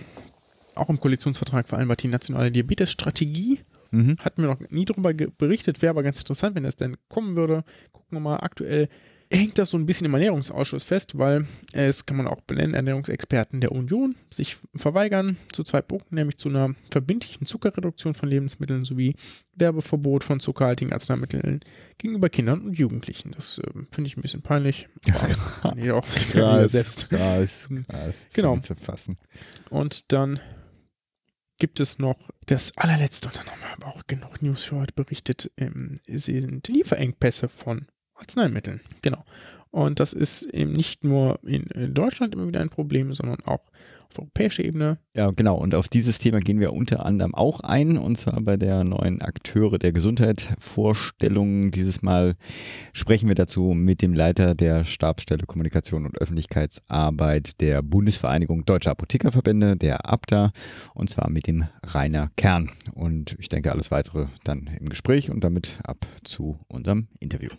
auch im Koalitionsvertrag vereinbart, die nationale Diabetesstrategie.
Ja. Mhm.
Hatten wir noch nie darüber berichtet, wäre aber ganz interessant, wenn das denn kommen würde. Gucken wir mal, aktuell hängt das so ein bisschen im Ernährungsausschuss fest, weil es kann man auch benennen, Ernährungsexperten der Union sich verweigern zu zwei Punkten, nämlich zu einer verbindlichen Zuckerreduktion von Lebensmitteln sowie Werbeverbot von zuckerhaltigen Arzneimitteln gegenüber Kindern und Jugendlichen. Das äh, finde ich ein bisschen peinlich. Aber, nee, auch
Krass,
selbst.
krass, krass.
Genau.
Zu fassen.
Und dann gibt es noch das allerletzte, und dann haben wir aber auch genug News für heute berichtet, ähm, sind Lieferengpässe von Arzneimitteln. Genau. Und das ist eben nicht nur in, Deutschland immer wieder ein Problem, sondern auch auf europäischer Ebene.
Ja, genau. Und auf dieses Thema gehen wir unter anderem auch ein, und zwar bei der neuen Akteure der Gesundheit Vorstellung. Dieses Mal sprechen wir dazu mit dem Leiter der Stabsstelle Kommunikation und Öffentlichkeitsarbeit der Bundesvereinigung Deutscher Apothekerverbände, der ABDA, und zwar mit dem Rainer Kern. Und ich denke, alles weitere dann im Gespräch und damit ab zu unserem Interview.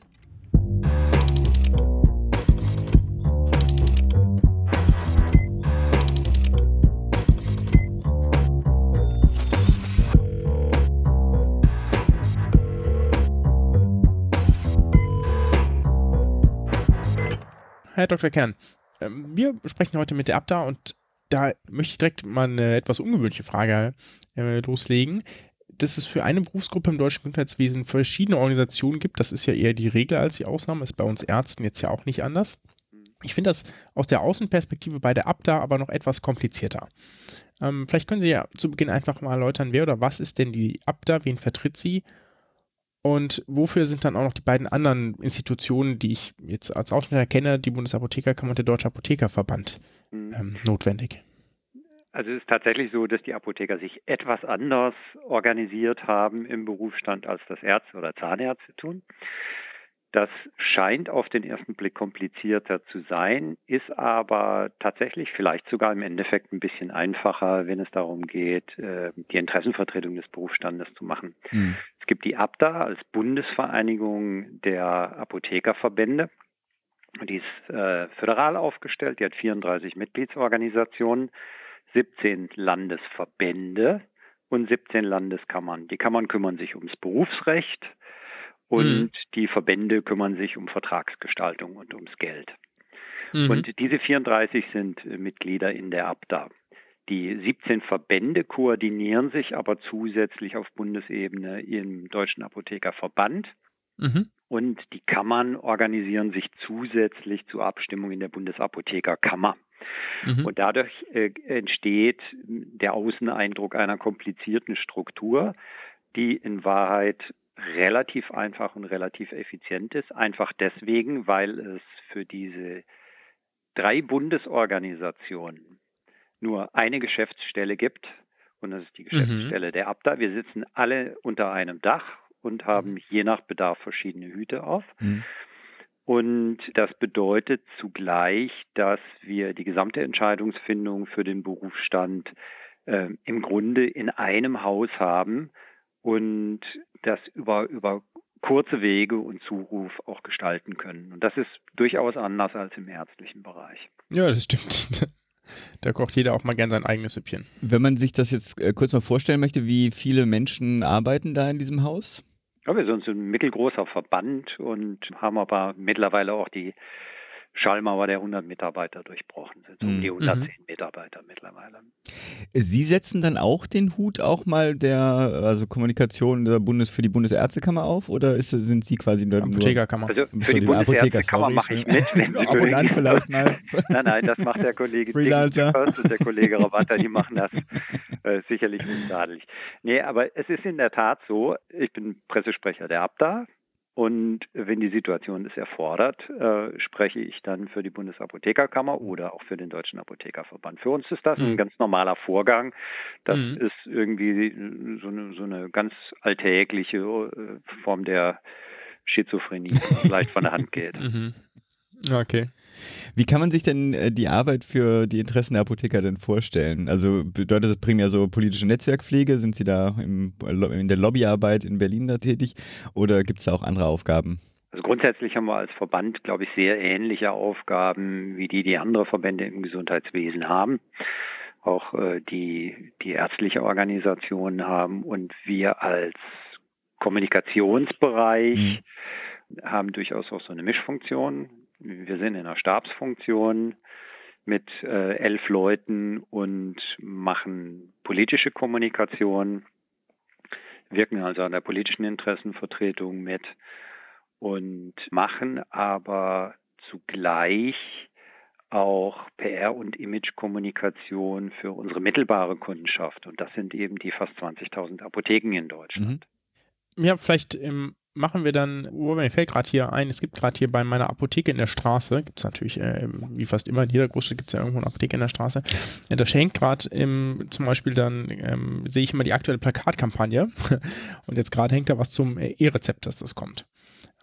Herr Dr. Kern, ähm, wir sprechen heute mit der Abda und da möchte ich direkt mal eine etwas ungewöhnliche Frage äh, loslegen. Dass es für eine Berufsgruppe im deutschen Gesundheitswesen verschiedene Organisationen gibt, das ist ja eher die Regel als die Ausnahme, ist bei uns Ärzten jetzt ja auch nicht anders. Ich finde das aus der Außenperspektive bei der Abda aber noch etwas komplizierter. Ähm, vielleicht können Sie ja zu Beginn einfach mal erläutern, wer oder was ist denn die Abda, wen vertritt sie und wofür sind dann auch noch die beiden anderen Institutionen, die ich jetzt als Aussteller kenne, die Bundesapothekerkammer und der Deutsche Apothekerverband, mhm. ähm, notwendig?
Also es ist tatsächlich so, dass die Apotheker sich etwas anders organisiert haben im Berufsstand, als das Ärzte oder Zahnärzte tun. Das scheint auf den ersten Blick komplizierter zu sein, ist aber tatsächlich vielleicht sogar im Endeffekt ein bisschen einfacher, wenn es darum geht, äh, die Interessenvertretung des Berufsstandes zu machen. Mhm. Es gibt die ABDA als Bundesvereinigung der Apothekerverbände. Die ist äh, föderal aufgestellt, die hat 34 Mitgliedsorganisationen, 17 Landesverbände und 17 Landeskammern. Die Kammern kümmern sich ums Berufsrecht, und mhm. die Verbände kümmern sich um Vertragsgestaltung und ums Geld. Mhm. Und diese 34 sind äh, Mitglieder in der ABDA. Die 17 Verbände koordinieren sich aber zusätzlich auf Bundesebene im Deutschen Apothekerverband. Mhm. Und die Kammern organisieren sich zusätzlich zur Abstimmung in der Bundesapothekerkammer. Mhm. Und dadurch äh, entsteht der Außeneindruck einer komplizierten Struktur, die in Wahrheit relativ einfach und relativ effizient ist. Einfach deswegen, weil es für diese drei Bundesorganisationen nur eine Geschäftsstelle gibt und das ist die mhm. Geschäftsstelle mhm. der Abda. Wir sitzen alle unter einem Dach und haben mhm. je nach Bedarf verschiedene Hüte auf. Mhm. Und das bedeutet zugleich, dass wir die gesamte Entscheidungsfindung für den Berufsstand äh, im Grunde in einem Haus haben und das über, über kurze Wege und Zuruf auch gestalten können. Und das ist durchaus anders als im ärztlichen Bereich.
Ja, das stimmt. Da kocht jeder auch mal gern sein eigenes Süppchen.
Wenn man sich das jetzt äh, kurz mal vorstellen möchte, wie viele Menschen arbeiten da in diesem Haus?
Ja, wir sind ein mittelgroßer Verband und haben aber mittlerweile auch die Schallmauer der 100 Mitarbeiter durchbrochen sind, um die 110 mhm. Mitarbeiter mittlerweile.
Sie setzen dann auch den Hut auch mal der also Kommunikation der Bundes für die Bundesärztekammer auf oder ist, sind Sie quasi
nur Apothekerkammer?
Also für die, die Bundesärztekammer mache ich mit, wenn Sie
Abonnent vielleicht mal.
nein, nein, das macht der Kollege Freelancer und der Kollege Rabatta, die machen das äh, sicherlich unstadelig. Nee, aber es ist in der Tat so, ich bin Pressesprecher der ABDA, und wenn die Situation es erfordert, äh, spreche ich dann für die Bundesapothekerkammer oder auch für den Deutschen Apothekerverband. Für uns ist das ein mhm. ganz normaler Vorgang. Das mhm. ist irgendwie so eine, so eine ganz alltägliche äh, Form der Schizophrenie, die leicht von der Hand geht.
Mhm. Okay.
Wie kann man sich denn äh, die Arbeit für die Interessen der Apotheker denn vorstellen? Also bedeutet das primär so politische Netzwerkpflege? Sind Sie da im, in der Lobbyarbeit in Berlin da tätig oder gibt es da auch andere Aufgaben?
Also grundsätzlich haben wir als Verband, glaube ich, sehr ähnliche Aufgaben wie die, die andere Verbände im Gesundheitswesen haben. Auch äh, die, die ärztliche Organisationen haben und wir als Kommunikationsbereich mhm. haben durchaus auch so eine Mischfunktion. Wir sind in einer Stabsfunktion mit äh, elf Leuten und machen politische Kommunikation, wirken also an der politischen Interessenvertretung mit und machen aber zugleich auch PR- und Imagekommunikation für unsere mittelbare Kundenschaft. Und das sind eben die fast 20.000 Apotheken in Deutschland.
Mhm. Ja, vielleicht im machen wir dann, oh, mir fällt gerade hier ein, es gibt gerade hier bei meiner Apotheke in der Straße, gibt es natürlich, äh, wie fast immer in jeder Großstadt gibt es ja irgendwo eine Apotheke in der Straße. Ja, da schenkt gerade zum Beispiel dann, ähm, sehe ich immer die aktuelle Plakatkampagne und jetzt gerade hängt da was zum E-Rezept, dass das kommt.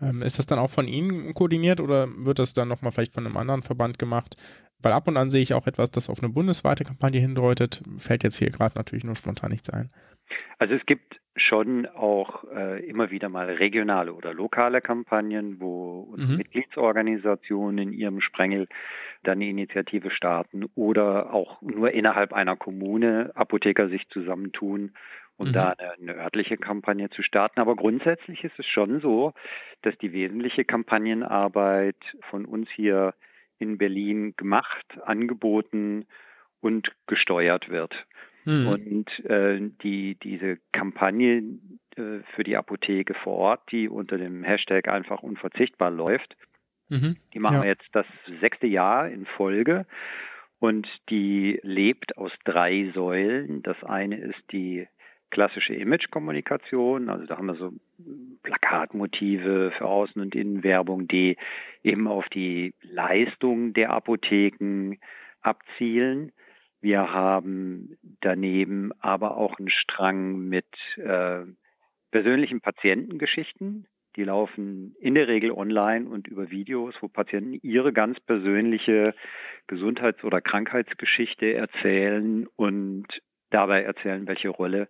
Ähm, ist das dann auch von Ihnen koordiniert oder wird das dann nochmal vielleicht von einem anderen Verband gemacht? Weil ab und an sehe ich auch etwas, das auf eine bundesweite Kampagne hindeutet, fällt jetzt hier gerade natürlich nur spontan nichts ein.
Also es gibt schon auch äh, immer wieder mal regionale oder lokale Kampagnen, wo mhm. Mitgliedsorganisationen in ihrem Sprengel dann eine Initiative starten oder auch nur innerhalb einer Kommune Apotheker sich zusammentun um mhm. da eine, eine, örtliche Kampagne zu starten. Aber grundsätzlich ist es schon so, dass die wesentliche Kampagnenarbeit von uns hier in Berlin gemacht, angeboten und gesteuert wird. Mhm. Und äh, die, diese Kampagne äh, für die Apotheke vor Ort, die unter dem Hashtag einfach unverzichtbar läuft, mhm. die machen ja. wir jetzt das sechste Jahr in Folge. Und die lebt aus drei Säulen. Das eine ist die klassische Image-Kommunikation. Also da haben wir so Plakatmotive für Außen- und Innenwerbung, die eben auf die Leistung der Apotheken abzielen. Wir haben daneben aber auch einen Strang mit äh, persönlichen Patientengeschichten. Die laufen in der Regel online und über Videos, wo Patienten ihre ganz persönliche Gesundheits- oder Krankheitsgeschichte erzählen und dabei erzählen, welche Rolle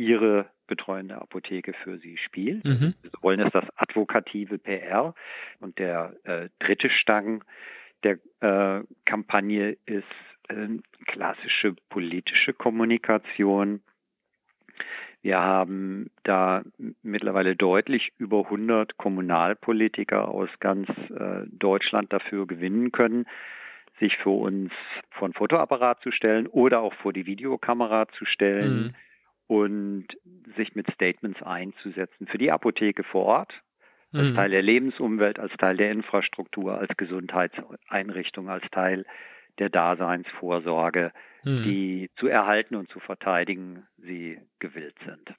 ihre betreuende Apotheke für sie spielt. Mhm. Wir wollen es das advokative PR. Und der äh, dritte Stang der äh, Kampagne ist ähm, klassische politische Kommunikation. Wir haben da mittlerweile deutlich über 100 Kommunalpolitiker aus ganz äh, Deutschland dafür gewinnen können, sich für uns vor ein Fotoapparat zu stellen oder auch vor die Videokamera zu stellen mhm. Und sich mit Statements einzusetzen für die Apotheke vor Ort, als mhm. Teil der Lebensumwelt, als Teil der Infrastruktur, als Gesundheitseinrichtung, als Teil der Daseinsvorsorge, hm. die zu erhalten und zu verteidigen sie gewillt sind.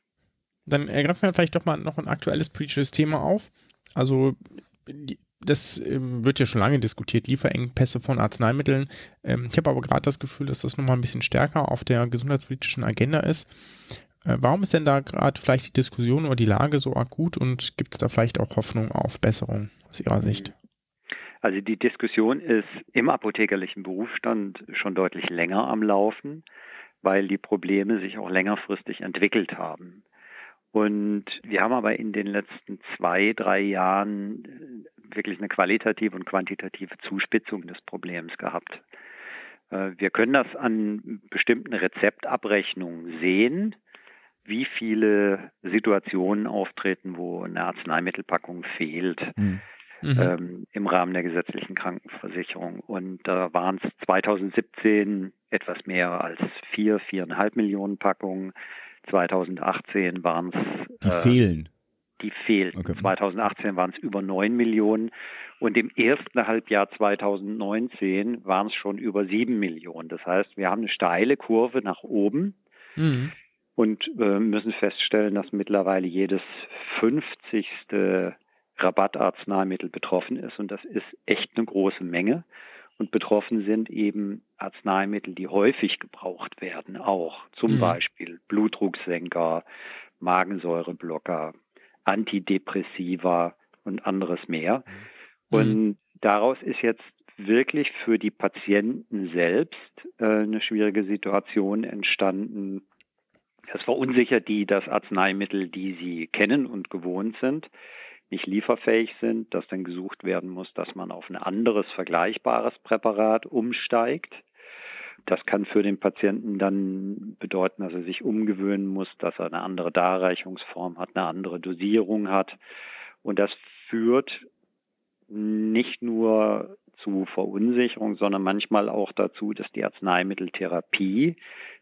Dann ergreifen wir vielleicht doch mal noch ein aktuelles politisches Thema auf. Also das ähm, wird ja schon lange diskutiert, Lieferengpässe von Arzneimitteln. Ähm, ich habe aber gerade das Gefühl, dass das nochmal ein bisschen stärker auf der gesundheitspolitischen Agenda ist. Äh, warum ist denn da gerade vielleicht die Diskussion oder die Lage so akut und gibt es da vielleicht auch Hoffnung auf Besserung aus Ihrer Sicht?
Also die Diskussion ist im apothekerlichen Berufsstand schon deutlich länger am Laufen, weil die Probleme sich auch längerfristig entwickelt haben. Und wir haben aber in den letzten zwei, drei Jahren wirklich eine qualitative und quantitative Zuspitzung des Problems gehabt. Äh, wir können das an bestimmten Rezeptabrechnungen sehen, wie viele Situationen auftreten, wo eine Arzneimittelpackung fehlt. Mhm mhm. ähm, im Rahmen der gesetzlichen Krankenversicherung. Und da waren es 2017 etwas mehr als vier, viereinhalb Millionen Packungen. 2018 waren es.
Die äh, fehlen.
Die fehlen. Okay. 2018 waren es über 9 Millionen und im ersten Halbjahr 2019 waren es schon über 7 Millionen. Das heißt, wir haben eine steile Kurve nach oben. Mhm und äh, müssen feststellen, dass mittlerweile jedes 50. Rabattarzneimittel betroffen ist. Und das ist echt eine große Menge. Und betroffen sind eben Arzneimittel, die häufig gebraucht werden, auch zum mhm. Beispiel Blutdrucksenker, Magensäureblocker, Antidepressiva und anderes mehr. Mhm. Und daraus ist jetzt wirklich für die Patienten selbst äh, eine schwierige Situation entstanden. Das verunsichert die das Arzneimittel, die sie kennen und gewohnt sind nicht lieferfähig sind, dass dann gesucht werden muss, dass man auf ein anderes vergleichbares Präparat umsteigt. Das kann für den Patienten dann bedeuten, dass er sich umgewöhnen muss, dass er eine andere Darreichungsform hat, eine andere Dosierung hat. Und das führt nicht nur zu Verunsicherung, sondern manchmal auch dazu, dass die Arzneimitteltherapie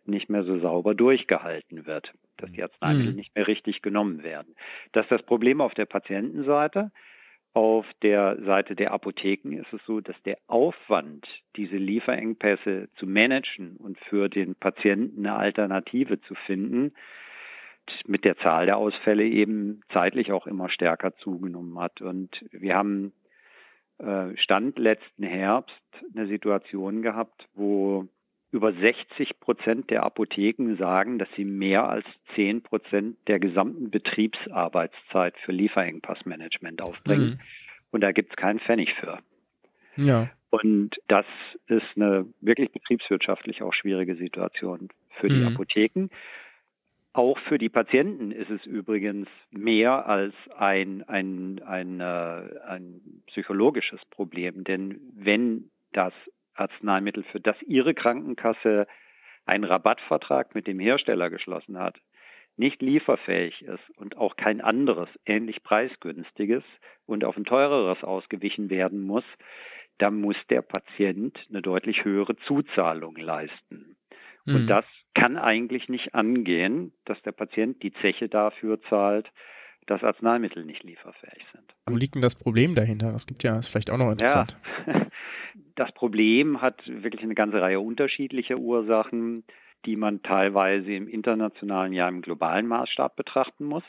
nicht mehr so sauber durchgehalten wird dass die Arzneimittel mhm. nicht mehr richtig genommen werden. Das ist das Problem auf der Patientenseite. Auf der Seite der Apotheken ist es so, dass der Aufwand, diese Lieferengpässe zu managen und für den Patienten eine Alternative zu finden, mit der Zahl der Ausfälle eben zeitlich auch immer stärker zugenommen hat. Und wir haben äh, Stand letzten Herbst eine Situation gehabt, wo über 60 Prozent der Apotheken sagen, dass sie mehr als 10 Prozent der gesamten Betriebsarbeitszeit für Lieferengpassmanagement aufbringen. Mhm. Und da gibt es keinen Pfennig für.
Ja.
Und das ist eine wirklich betriebswirtschaftlich auch schwierige Situation für die mhm. Apotheken. Auch für die Patienten ist es übrigens mehr als ein, ein, ein, äh, ein psychologisches Problem. Denn wenn das Arzneimittel, für das Ihre Krankenkasse einen Rabattvertrag mit dem Hersteller geschlossen hat, nicht lieferfähig ist und auch kein anderes ähnlich preisgünstiges und auf ein teureres ausgewichen werden muss, dann muss der Patient eine deutlich höhere Zuzahlung leisten. Mhm. Und das kann eigentlich nicht angehen, dass der Patient die Zeche dafür zahlt, dass Arzneimittel nicht lieferfähig sind.
Wo liegt denn das Problem dahinter? Das gibt ja, ist vielleicht auch noch interessant.
Ja. Das Problem hat wirklich eine ganze Reihe unterschiedlicher Ursachen, die man teilweise im internationalen, ja im globalen Maßstab betrachten muss.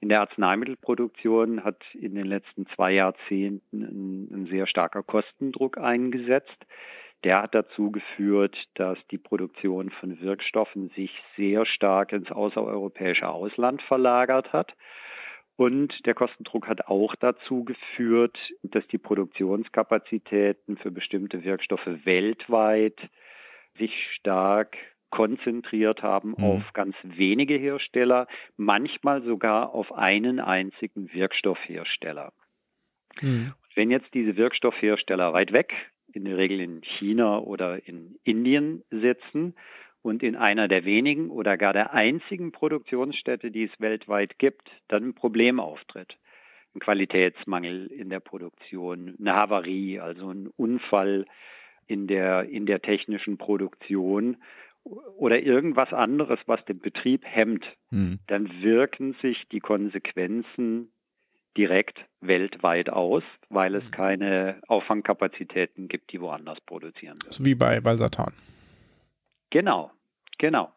In der Arzneimittelproduktion hat in den letzten zwei Jahrzehnten ein, ein, sehr starker Kostendruck eingesetzt. Der hat dazu geführt, dass die Produktion von Wirkstoffen sich sehr stark ins außereuropäische Ausland verlagert hat. Und der Kostendruck hat auch dazu geführt, dass die Produktionskapazitäten für bestimmte Wirkstoffe weltweit sich stark konzentriert haben mhm. auf ganz wenige Hersteller, manchmal sogar auf einen einzigen Wirkstoffhersteller. Mhm. Wenn jetzt diese Wirkstoffhersteller weit weg, in der Regel in China oder in Indien sitzen und in einer der wenigen oder gar der einzigen Produktionsstätte, die es weltweit gibt, dann ein Problem auftritt. Ein Qualitätsmangel in der Produktion, eine Havarie, also ein Unfall in der, in der technischen Produktion oder irgendwas anderes, was den Betrieb hemmt, mhm. dann wirken sich die Konsequenzen direkt weltweit aus, weil es hm. keine Auffangkapazitäten gibt, die woanders produzieren.
So wie bei Valsatan.
Genau, genau.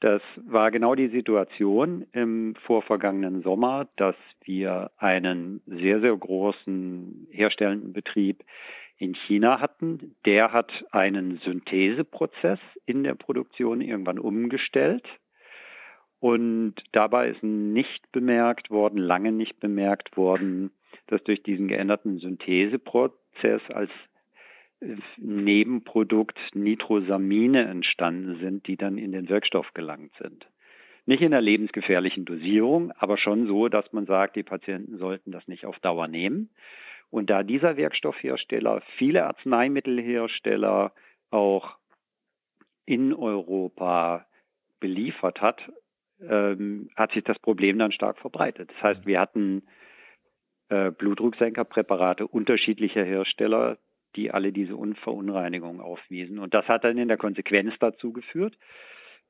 Das war genau die Situation im vorvergangenen Sommer, dass wir einen sehr, sehr großen herstellenden Betrieb in China hatten. Der hat einen Syntheseprozess in der Produktion irgendwann umgestellt. Und dabei ist nicht bemerkt worden, lange nicht bemerkt worden, dass durch diesen geänderten Syntheseprozess als Nebenprodukt Nitrosamine entstanden sind, die dann in den Wirkstoff gelangt sind. Nicht in einer lebensgefährlichen Dosierung, aber schon so, dass man sagt, die Patienten sollten das nicht auf Dauer nehmen. Und da dieser Werkstoffhersteller viele Arzneimittelhersteller auch in Europa beliefert hat, ähm, hat sich das Problem dann stark verbreitet. Das heißt, wir hatten äh, Blutdrucksenkerpräparate unterschiedlicher Hersteller, die alle diese Verunreinigungen aufwiesen. Und das hat dann in der Konsequenz dazu geführt,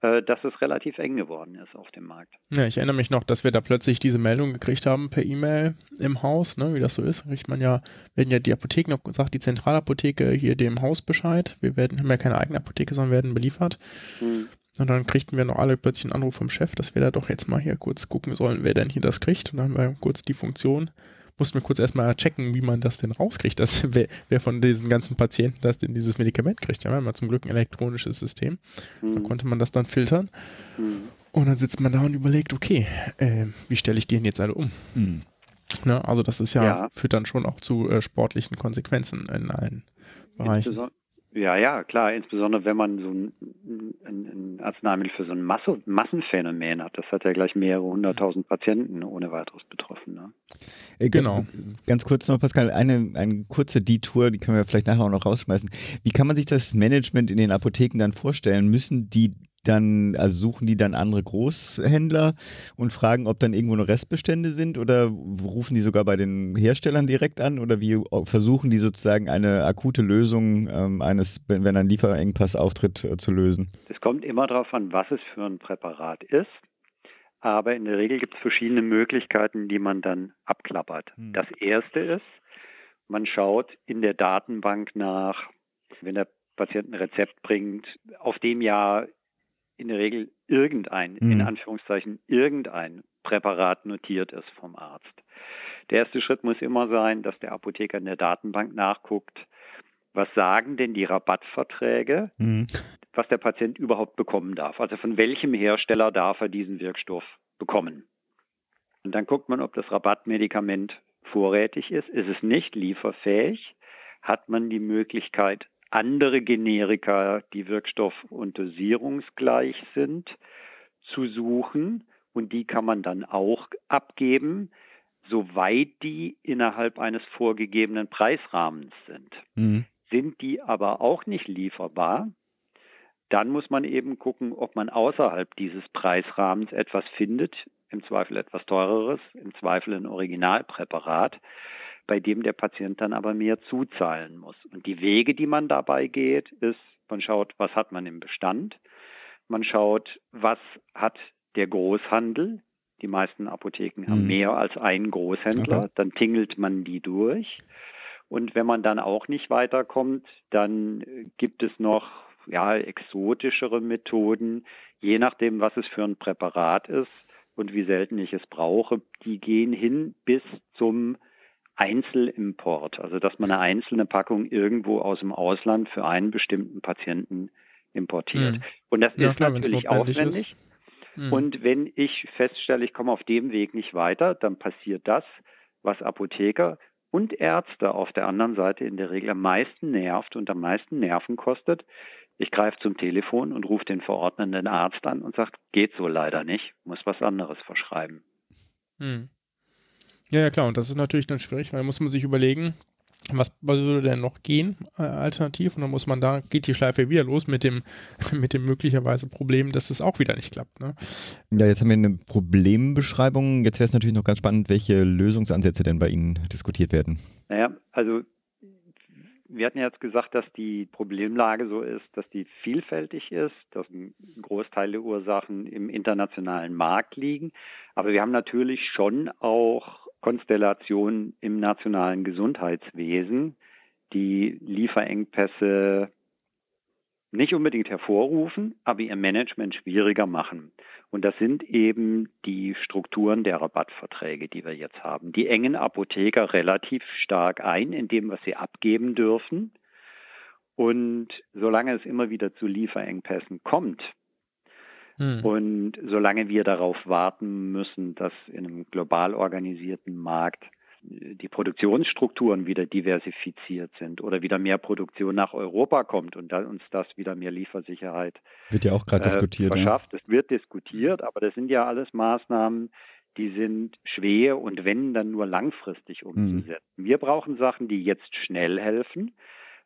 äh, dass es relativ eng geworden ist auf dem Markt.
Ja, ich erinnere mich noch, dass wir da plötzlich diese Meldung gekriegt haben per E-Mail im Haus, ne, wie das so ist, kriegt man ja, werden ja die Apotheken noch gesagt, die Zentralapotheke hier dem Haus Bescheid. Wir werden, haben ja keine eigene Apotheke, sondern werden beliefert. Hm. Und dann kriegten wir noch alle plötzlich einen Anruf vom Chef, dass wir da doch jetzt mal hier kurz gucken sollen, wer denn hier das kriegt. Und dann haben wir kurz die Funktion mussten wir kurz erstmal checken, wie man das denn rauskriegt, dass wer, wer von diesen ganzen Patienten das denn dieses Medikament kriegt. Ja, wir haben ja zum Glück ein elektronisches System. Mhm. Da konnte man das dann filtern. Mhm. Und dann sitzt man da und überlegt, okay, äh, wie stelle ich die denn jetzt alle um? Mhm. Ne, also das ist ja, ja, führt dann schon auch zu äh, sportlichen Konsequenzen in allen Bereichen.
Ja, ja, klar, insbesondere wenn man so ein, ein, ein Arzneimittel für so ein Masse, Massenphänomen hat. Das hat ja gleich mehrere hunderttausend Patienten ohne weiteres betroffen. Ne?
Äh, genau. Ganz kurz noch, Pascal, eine, eine kurze Detour, die können wir vielleicht nachher auch noch rausschmeißen. Wie kann man sich das Management in den Apotheken dann vorstellen? Müssen die dann, also suchen die dann andere Großhändler und fragen, ob dann irgendwo noch Restbestände sind oder rufen die sogar bei den Herstellern direkt an oder wie versuchen die sozusagen eine akute Lösung ähm, eines, wenn ein Lieferengpass auftritt, äh, zu lösen?
Es kommt immer darauf an, was es für ein Präparat ist. Aber in der Regel gibt es verschiedene Möglichkeiten, die man dann abklappert. Hm. Das erste ist, man schaut in der Datenbank nach, wenn der Patient ein Rezept bringt, auf dem Jahr in der Regel irgendein, mhm. in Anführungszeichen irgendein Präparat notiert ist vom Arzt. Der erste Schritt muss immer sein, dass der Apotheker in der Datenbank nachguckt, was sagen denn die Rabattverträge, mhm. was der Patient überhaupt bekommen darf. Also von welchem Hersteller darf er diesen Wirkstoff bekommen. Und dann guckt man, ob das Rabattmedikament vorrätig ist. Ist es nicht lieferfähig, hat man die Möglichkeit, andere Generika, die Wirkstoff- und dosierungsgleich sind, zu suchen. Und die kann man dann auch abgeben, soweit die innerhalb eines vorgegebenen Preisrahmens sind. Mhm. Sind die aber auch nicht lieferbar, dann muss man eben gucken, ob man außerhalb dieses Preisrahmens etwas findet, im Zweifel etwas teureres, im Zweifel ein Originalpräparat, bei dem der Patient dann aber mehr zuzahlen muss. Und die Wege, die man dabei geht, ist, man schaut, was hat man im Bestand, man schaut, was hat der Großhandel, die meisten Apotheken haben mhm. mehr als einen Großhändler, okay. dann tingelt man die durch. Und wenn man dann auch nicht weiterkommt, dann gibt es noch ja, exotischere Methoden, je nachdem, was es für ein Präparat ist und wie selten ich es brauche, die gehen hin bis zum Einzelimport, also dass man eine einzelne Packung irgendwo aus dem Ausland für einen bestimmten Patienten importiert. Mhm. Und das ja, ist klar, natürlich aufwendig. Ist. Mhm. Und wenn ich feststelle, ich komme auf dem Weg nicht weiter, dann passiert das, was Apotheker und Ärzte auf der anderen Seite in der Regel am meisten nervt und am meisten Nerven kostet. Ich greife zum Telefon und rufe den verordnenden Arzt an und sage, geht so leider nicht, muss was anderes verschreiben.
Hm. Ja, ja, klar. Und das ist natürlich dann schwierig, weil muss man sich überlegen, was, was würde denn noch gehen äh, alternativ? Und dann muss man da, geht die Schleife wieder los mit dem, mit dem möglicherweise Problem, dass es auch wieder nicht klappt. Ne?
Ja, jetzt haben wir eine Problembeschreibung. Jetzt wäre es natürlich noch ganz spannend, welche Lösungsansätze denn bei Ihnen diskutiert werden.
Naja, also wir hatten jetzt gesagt, dass die Problemlage so ist, dass die vielfältig ist, dass ein Großteil der Ursachen im internationalen Markt liegen. Aber wir haben natürlich schon auch Konstellationen im nationalen Gesundheitswesen, die Lieferengpässe nicht unbedingt hervorrufen, aber ihr Management schwieriger machen. Und das sind eben die Strukturen der Rabattverträge, die wir jetzt haben. Die engen Apotheker relativ stark ein in dem, was sie abgeben dürfen. Und solange es immer wieder zu Lieferengpässen kommt, hm. und solange wir darauf warten müssen, dass in einem global organisierten Markt die Produktionsstrukturen wieder diversifiziert sind oder wieder mehr Produktion nach Europa kommt und dann uns das wieder mehr Liefersicherheit
wird ja auch gerade äh, diskutiert.
Verschafft. Es wird diskutiert, aber das sind ja alles Maßnahmen, die sind schwer und wenn dann nur langfristig mhm. umzusetzen. Mhm. Wir brauchen Sachen, die jetzt schnell helfen.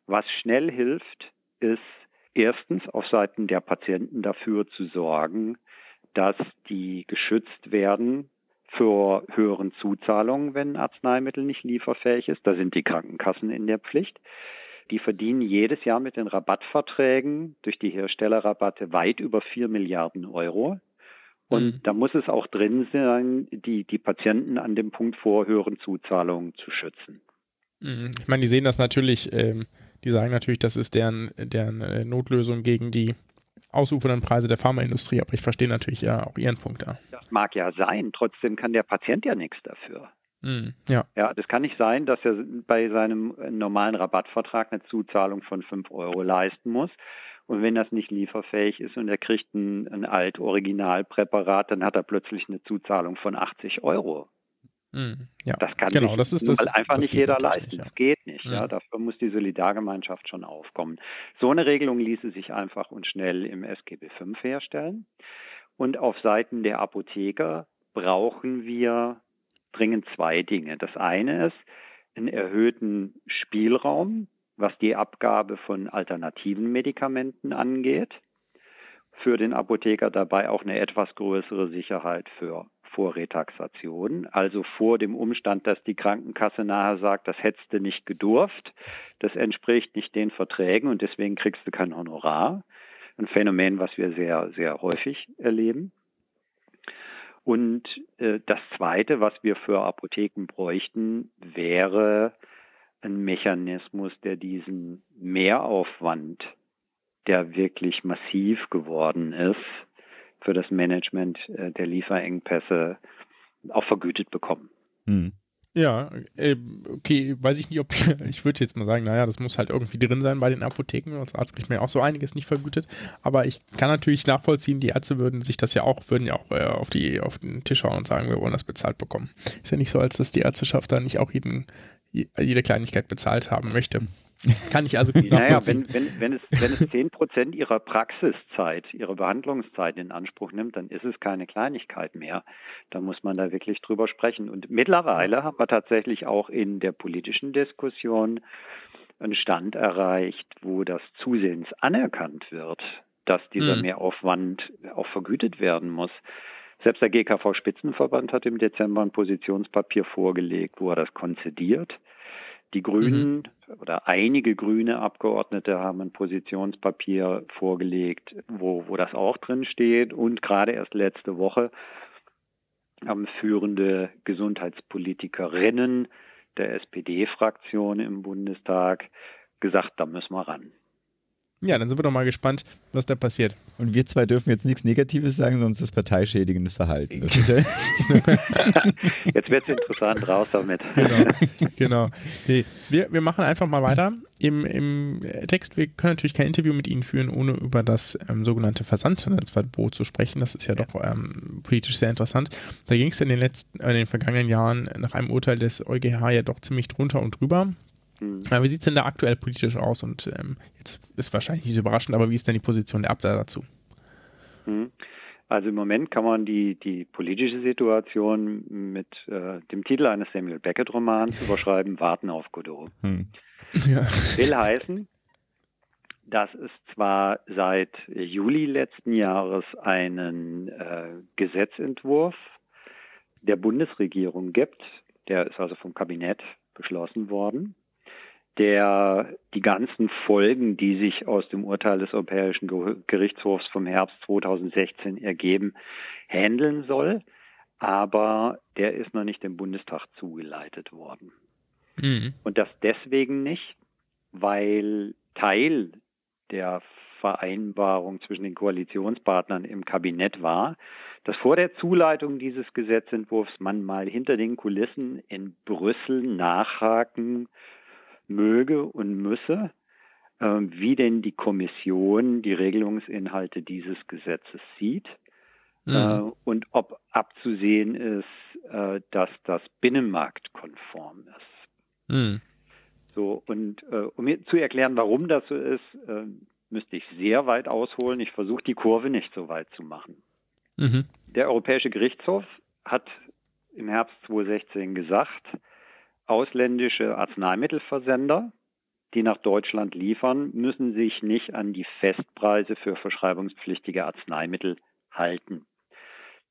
Was schnell hilft, ist erstens auf Seiten der Patienten dafür zu sorgen, dass die geschützt werden für höheren Zuzahlungen, wenn Arzneimittel nicht lieferfähig ist. Da sind die Krankenkassen in der Pflicht. Die verdienen jedes Jahr mit den Rabattverträgen durch die Herstellerrabatte weit über 4 Milliarden Euro. Und mhm. da muss es auch drin sein, die, die Patienten an dem Punkt vor höheren Zuzahlungen zu schützen.
Mhm. Ich meine, die sehen das natürlich, ähm, die sagen natürlich, das ist deren, deren äh, Notlösung gegen die ausufernden Preise der Pharmaindustrie, aber ich verstehe natürlich ja auch Ihren Punkt da.
Das mag ja sein, trotzdem kann der Patient ja nichts dafür.
Mm, ja.
ja, das kann nicht sein, dass er bei seinem normalen Rabattvertrag eine Zuzahlung von 5 Euro leisten muss. Und wenn das nicht lieferfähig ist und er kriegt ein, ein Alt-Originalpräparat, dann hat er plötzlich eine Zuzahlung von 80 Euro.
Mm, ja,
das kann
genau,
sich
das ist das,
einfach
das
nicht jeder leisten. Nicht, ja. Das geht nicht. Ja. ja. Mm. dafür muss die Solidargemeinschaft schon aufkommen. So eine Regelung ließe sich einfach und schnell im SGB V herstellen. Und auf Seiten der Apotheker brauchen wir dringend zwei Dinge. Das eine ist einen erhöhten Spielraum, was die Abgabe von alternativen Medikamenten angeht. Für den Apotheker dabei auch eine etwas größere Sicherheit für vor Retaxation, also vor dem Umstand, dass die Krankenkasse nachher sagt, das hättest du nicht gedurft, das entspricht nicht den Verträgen und deswegen kriegst du kein Honorar. Ein Phänomen, was wir sehr, sehr häufig erleben. Und äh, das Zweite, was wir für Apotheken bräuchten, wäre ein Mechanismus, der diesen Mehraufwand der wirklich massiv geworden ist, für das Management äh, der Lieferengpässe auch vergütet bekommen.
Hm. Ja, äh, okay, weiß ich nicht, ob ich würde jetzt mal sagen, naja, das muss halt irgendwie drin sein bei den Apotheken. Als Arzt kriegt man ja auch so einiges nicht vergütet. Aber ich kann natürlich nachvollziehen, die Ärzte würden sich das ja auch, würden ja auch äh, auf, die, auf den Tisch hauen und sagen, wir wollen das bezahlt bekommen. Ist ja nicht so, als dass die Ärzteschaft da nicht auch jeden, jede Kleinigkeit bezahlt haben möchte. Kann ich also gut
naja, wenn, wenn, wenn, es, wenn es 10 Prozent ihrer Praxiszeit, ihrer Behandlungszeit in Anspruch nimmt, dann ist es keine Kleinigkeit mehr. Da muss man da wirklich drüber sprechen. Und mittlerweile haben wir tatsächlich auch in der politischen Diskussion einen Stand erreicht, wo das zusehends anerkannt wird, dass dieser mhm. Mehraufwand auch vergütet werden muss. Selbst der GKV-Spitzenverband hat im Dezember ein Positionspapier vorgelegt, wo er das konzidiert. Die Grünen mhm. oder einige grüne Abgeordnete haben ein Positionspapier vorgelegt, wo, wo das auch drin steht. Und gerade erst letzte Woche haben führende Gesundheitspolitikerinnen der SPD-Fraktion im Bundestag gesagt, da müssen wir ran.
Ja, dann sind wir doch mal gespannt, was da passiert.
Und wir zwei dürfen jetzt nichts Negatives sagen, sonst das parteischädigendes Verhalten. Das
ja jetzt wird es interessant, raus damit.
Genau, genau. Nee, wir, wir machen einfach mal weiter im, im Text. Wir können natürlich kein Interview mit Ihnen führen, ohne über das ähm, sogenannte Versandhandelsverbot zu sprechen. Das ist ja, ja. doch ähm, politisch sehr interessant. Da ging es in den letzten, äh, in den vergangenen Jahren nach einem Urteil des EuGH ja doch ziemlich drunter und drüber. Mhm. wie sieht es denn da aktuell politisch aus? Und ähm, jetzt ist wahrscheinlich nicht überraschend, aber wie ist denn die Position der Abda dazu?
Mhm. Also im Moment kann man die, die politische Situation mit äh, dem Titel eines Samuel Beckett-Romans überschreiben, Warten auf Godot. Hm. Ja. Will heißen, dass es zwar seit Juli letzten Jahres einen äh, Gesetzentwurf der Bundesregierung gibt, der ist also vom Kabinett beschlossen worden, der die ganzen Folgen, die sich aus dem Urteil des Europäischen Gerichtshofs vom Herbst 2016 ergeben, handeln soll. Aber der ist noch nicht dem Bundestag zugeleitet worden. Mhm. Und das deswegen nicht, weil Teil der Vereinbarung zwischen den Koalitionspartnern im Kabinett war, dass vor der Zuleitung dieses Gesetzentwurfs man mal hinter den Kulissen in Brüssel nachhaken möge und müsse, äh, wie denn die Kommission die Regelungsinhalte dieses Gesetzes sieht mhm. äh, und ob abzusehen ist, äh, dass das binnenmarktkonform ist. Mhm. So, und äh, um mir zu erklären, warum das so ist, müsste ich sehr weit ausholen. Ich versuche die Kurve nicht so weit zu machen. Mhm. Der Europäische Gerichtshof hat im Herbst 2016 gesagt, ausländische Arzneimittelversender, die nach Deutschland liefern, müssen sich nicht an die Festpreise für verschreibungspflichtige Arzneimittel halten.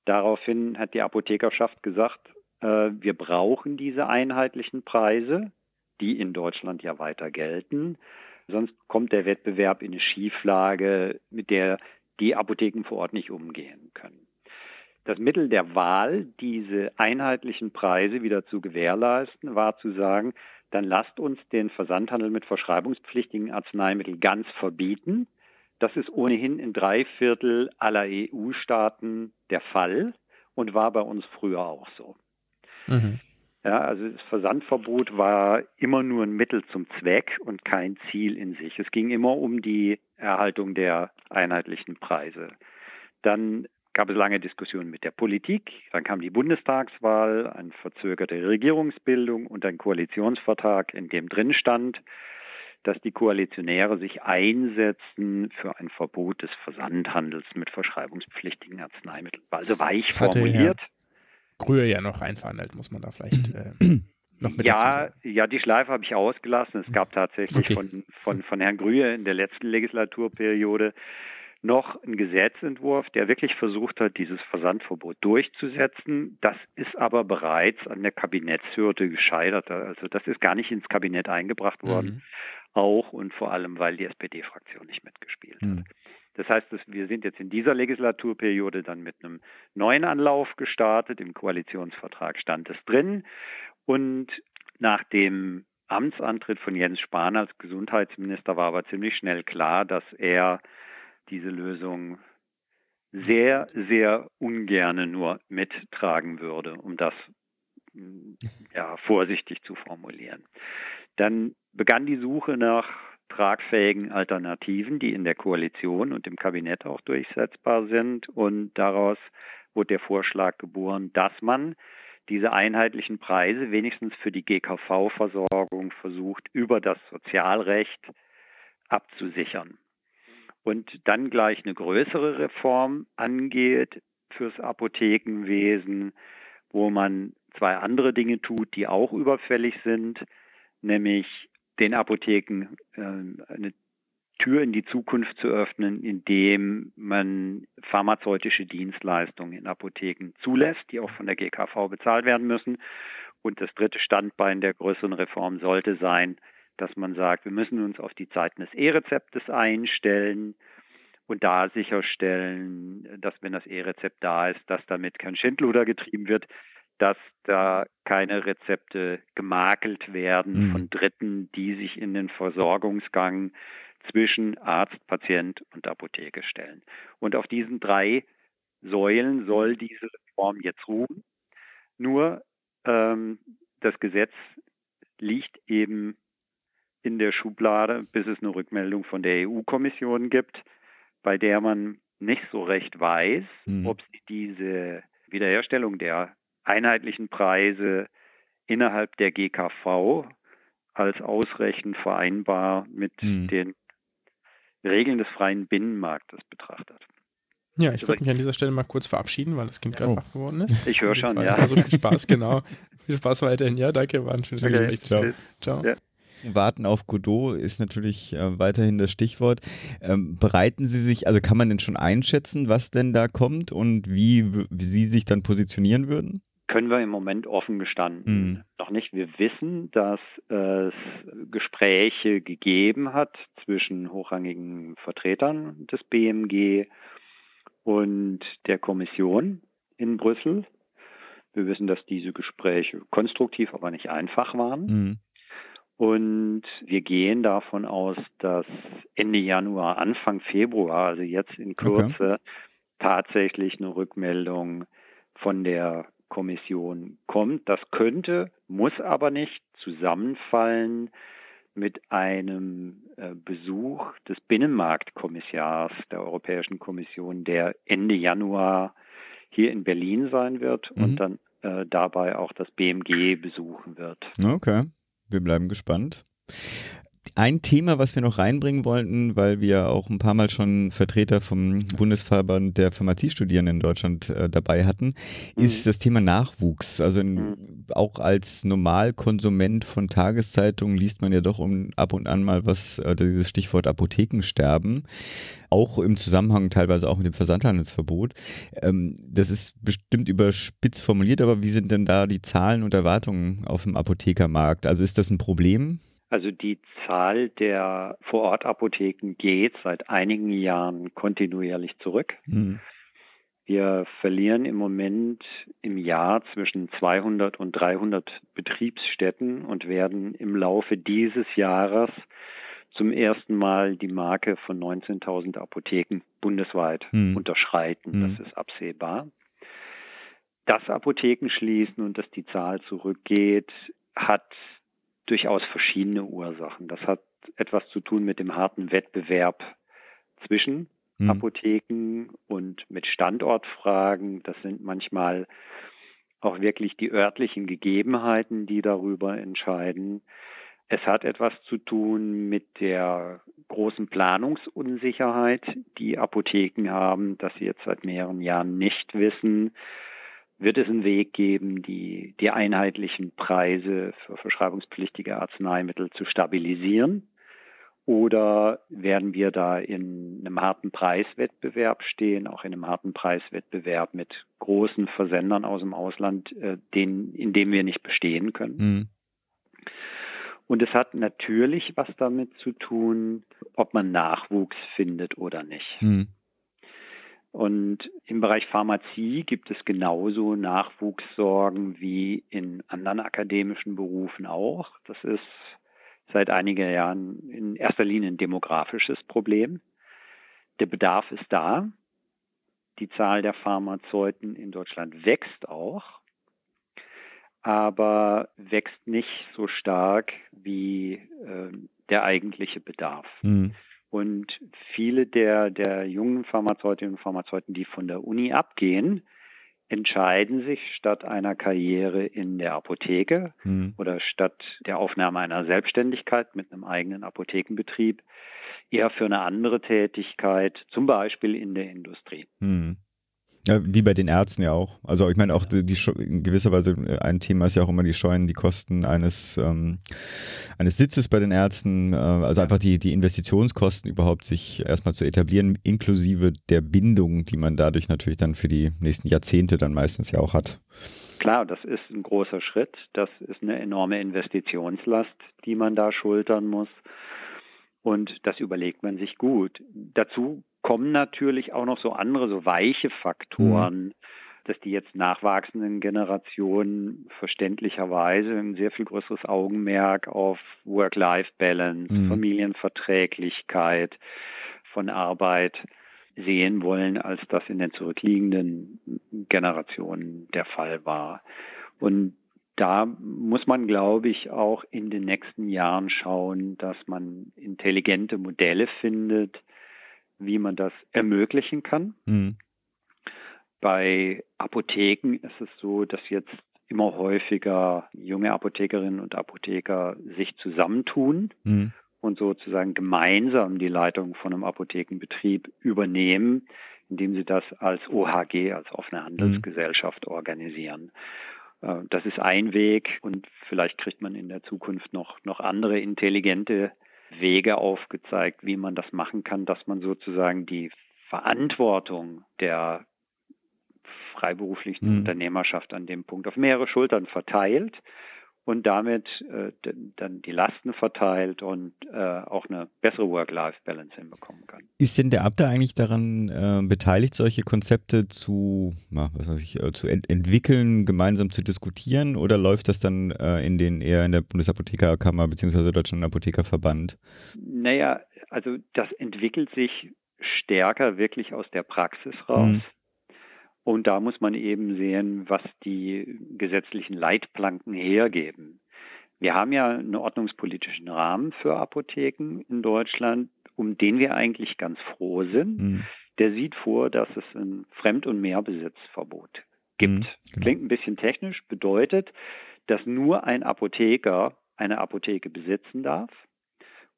Daraufhin hat die Apothekerschaft gesagt, äh, wir brauchen diese einheitlichen Preise, die in Deutschland ja weiter gelten. Sonst kommt der Wettbewerb in eine Schieflage, mit der die Apotheken vor Ort nicht umgehen können das Mittel der Wahl, diese einheitlichen Preise wieder zu gewährleisten, war zu sagen, dann lasst uns den Versandhandel mit verschreibungspflichtigen Arzneimitteln ganz verbieten. Das ist ohnehin in drei Viertel aller EU-Staaten der Fall und war bei uns früher auch so. Mhm. Ja, also das Versandverbot war immer nur ein Mittel zum Zweck und kein Ziel in sich. Es ging immer um die Erhaltung der einheitlichen Preise. Dann gab es lange Diskussionen mit der Politik, dann kam die Bundestagswahl, eine verzögerte Regierungsbildung und ein Koalitionsvertrag, in dem drin stand, dass die Koalitionäre sich einsetzen für ein Verbot des Versandhandels mit verschreibungspflichtigen Arzneimitteln. Also weich das formuliert.
Grühe ja noch reinverhandelt, muss man da vielleicht äh, noch mit
ja, ja, die Schleife habe ich ausgelassen. Es gab tatsächlich okay. von, von, von Herrn Grühe in der letzten Legislaturperiode noch ein Gesetzentwurf, der wirklich versucht hat, dieses Versandverbot durchzusetzen. Das ist aber bereits an der Kabinettshürde gescheitert. Also das ist gar nicht ins Kabinett eingebracht worden. Mhm. Auch und vor allem, weil die SPD-Fraktion nicht mitgespielt mhm. hat. Das heißt, wir sind jetzt in dieser Legislaturperiode dann mit einem neuen Anlauf gestartet. Im Koalitionsvertrag stand es drin. Und nach dem Amtsantritt von Jens Spahn als Gesundheitsminister war aber ziemlich schnell klar, dass er diese Lösung sehr, sehr ungerne nur mittragen würde, um das ja, vorsichtig zu formulieren. Dann begann die Suche nach tragfähigen Alternativen, die in der Koalition und im Kabinett auch durchsetzbar sind. Und daraus wurde der Vorschlag geboren, dass man diese einheitlichen Preise wenigstens für die GKV-Versorgung versucht, über das Sozialrecht abzusichern. Und dann gleich eine größere Reform angeht fürs Apothekenwesen, wo man zwei andere Dinge tut, die auch überfällig sind, nämlich den Apotheken äh, eine Tür in die Zukunft zu öffnen, indem man pharmazeutische Dienstleistungen in Apotheken zulässt, die auch von der GKV bezahlt werden müssen. Und das dritte Standbein der größeren Reform sollte sein, dass man sagt, wir müssen uns auf die Zeiten des E-Rezeptes einstellen und da sicherstellen, dass wenn das E-Rezept da ist, dass damit kein Schindluder getrieben wird, dass da keine Rezepte gemakelt werden mhm. von Dritten, die sich in den Versorgungsgang zwischen Arzt, Patient und Apotheke stellen. Und auf diesen drei Säulen soll diese Reform jetzt ruhen. Nur ähm, das Gesetz liegt eben in der Schublade, bis es eine Rückmeldung von der EU-Kommission gibt, bei der man nicht so recht weiß, mhm. ob sie diese Wiederherstellung der einheitlichen Preise innerhalb der GKV als ausreichend vereinbar mit mhm. den Regeln des freien Binnenmarktes betrachtet.
Ja, ich würde mich an dieser Stelle mal kurz verabschieden, weil das Kind gerade wach geworden ist.
Ich höre schon, ja.
Also viel Spaß, genau. viel Spaß weiterhin. Ja, danke, war ein schönes okay. Gespräch.
Ciao. Ciao. Ja. Warten auf Godot ist natürlich äh, weiterhin das Stichwort. Ähm, bereiten Sie sich, also kann man denn schon einschätzen, was denn da kommt und wie, wie Sie sich dann positionieren würden?
können wir im Moment offen gestanden mhm. noch nicht. Wir wissen, dass es Gespräche gegeben hat zwischen hochrangigen Vertretern des BMG und der Kommission in Brüssel. Wir wissen, dass diese Gespräche konstruktiv, aber nicht einfach waren. Mhm. Und wir gehen davon aus, dass Ende Januar, Anfang Februar, also jetzt in Kürze, okay. tatsächlich eine Rückmeldung von der Kommission kommt. Das könnte, muss aber nicht zusammenfallen mit einem äh, Besuch des Binnenmarktkommissars der Europäischen Kommission, der Ende Januar hier in Berlin sein wird mhm. und dann äh, dabei auch das BMG besuchen wird.
Okay, wir bleiben gespannt. Ein Thema, was wir noch reinbringen wollten, weil wir auch ein paar Mal schon Vertreter vom Bundesverband der Pharmaziestudierenden in Deutschland äh, dabei hatten, mhm. ist das Thema Nachwuchs. Also in, mhm. auch als Normalkonsument von Tageszeitungen liest man ja doch um, ab und an mal was, äh, dieses Stichwort Apothekensterben. Auch im Zusammenhang teilweise auch mit dem Versandhandelsverbot. Ähm, das ist bestimmt überspitzt formuliert, aber wie sind denn da die Zahlen und Erwartungen auf dem Apothekermarkt? Also ist das ein Problem?
Also die Zahl der Vorortapotheken geht seit einigen Jahren kontinuierlich zurück. Mhm. Wir verlieren im Moment im Jahr zwischen 200 und 300 Betriebsstätten und werden im Laufe dieses Jahres zum ersten Mal die Marke von 19.000 Apotheken bundesweit mhm. unterschreiten. Mhm. Das ist absehbar. Dass Apotheken schließen und dass die Zahl zurückgeht, hat durchaus verschiedene Ursachen. Das hat etwas zu tun mit dem harten Wettbewerb zwischen hm. Apotheken und mit Standortfragen. Das sind manchmal auch wirklich die örtlichen Gegebenheiten, die darüber entscheiden. Es hat etwas zu tun mit der großen Planungsunsicherheit, die Apotheken haben, dass sie jetzt seit mehreren Jahren nicht wissen, wird es einen Weg geben, die, die einheitlichen Preise für verschreibungspflichtige Arzneimittel zu stabilisieren? Oder werden wir da in einem harten Preiswettbewerb stehen, auch in einem harten Preiswettbewerb mit großen Versendern aus dem Ausland, äh, den, in dem wir nicht bestehen können? Mhm. Und es hat natürlich was damit zu tun, ob man Nachwuchs findet oder nicht. Mhm. Und im Bereich Pharmazie gibt es genauso Nachwuchssorgen wie in anderen akademischen Berufen auch. Das ist seit einigen Jahren in erster Linie ein demografisches Problem. Der Bedarf ist da. Die Zahl der Pharmazeuten in Deutschland wächst auch, aber wächst nicht so stark wie äh, der eigentliche Bedarf. Mhm. Und viele der, der jungen Pharmazeutinnen und Pharmazeuten, die von der Uni abgehen, entscheiden sich statt einer Karriere in der Apotheke mhm. oder statt der Aufnahme einer Selbstständigkeit mit einem eigenen Apothekenbetrieb eher für eine andere Tätigkeit, zum Beispiel in der Industrie. Mhm.
Ja, wie bei den Ärzten ja auch. Also ich meine auch die, die in gewisser Weise äh, ein Thema ist ja auch immer die Scheuen, die Kosten eines ähm, eines Sitzes bei den Ärzten, äh, also einfach die die Investitionskosten überhaupt sich erstmal zu etablieren, inklusive der Bindung, die man dadurch natürlich dann für die nächsten Jahrzehnte dann meistens ja auch hat.
Klar, das ist ein großer Schritt. Das ist eine enorme Investitionslast, die man da schultern muss. Und das überlegt man sich gut. Dazu kommen natürlich auch noch so andere, so weiche Faktoren, mhm. dass die jetzt nachwachsenden Generationen verständlicherweise ein sehr viel größeres Augenmerk auf Work-Life-Balance, mhm. Familienverträglichkeit von Arbeit sehen wollen, als das in den zurückliegenden Generationen der Fall war. Und da muss man, glaube ich, auch in den nächsten Jahren schauen, dass man intelligente Modelle findet, wie man das ermöglichen kann. Mhm. Bei Apotheken ist es so, dass jetzt immer häufiger junge Apothekerinnen und Apotheker sich zusammentun mhm. und sozusagen gemeinsam die Leitung von einem Apothekenbetrieb übernehmen, indem sie das als OHG, als offene Handelsgesellschaft mhm. organisieren. Äh, das ist ein Weg und vielleicht kriegt man in der Zukunft noch, noch andere intelligente Wege aufgezeigt, wie man das machen kann, dass man sozusagen die Verantwortung der freiberuflichen mhm. Unternehmerschaft an dem Punkt auf mehrere Schultern verteilt und damit äh, dann die Lasten verteilt und äh, auch eine bessere Work-Life-Balance hinbekommen kann.
Ist denn der Abda eigentlich daran äh, beteiligt, solche Konzepte zu, na, was weiß ich, äh, zu ent entwickeln, gemeinsam zu diskutieren oder läuft das dann äh, in den eher in der Bundesapothekerkammer bzw. Deutschen Apothekerverband?
Naja, also das entwickelt sich stärker wirklich aus der Praxis raus. Mhm. Und da muss man eben sehen, was die gesetzlichen Leitplanken hergeben. Wir haben ja einen ordnungspolitischen Rahmen für Apotheken in Deutschland, um den wir eigentlich ganz froh sind. Mhm. Der sieht vor, dass es ein Fremd- und Mehrbesitzverbot gibt. Mhm, genau. Klingt ein bisschen technisch, bedeutet, dass nur ein Apotheker eine Apotheke besitzen darf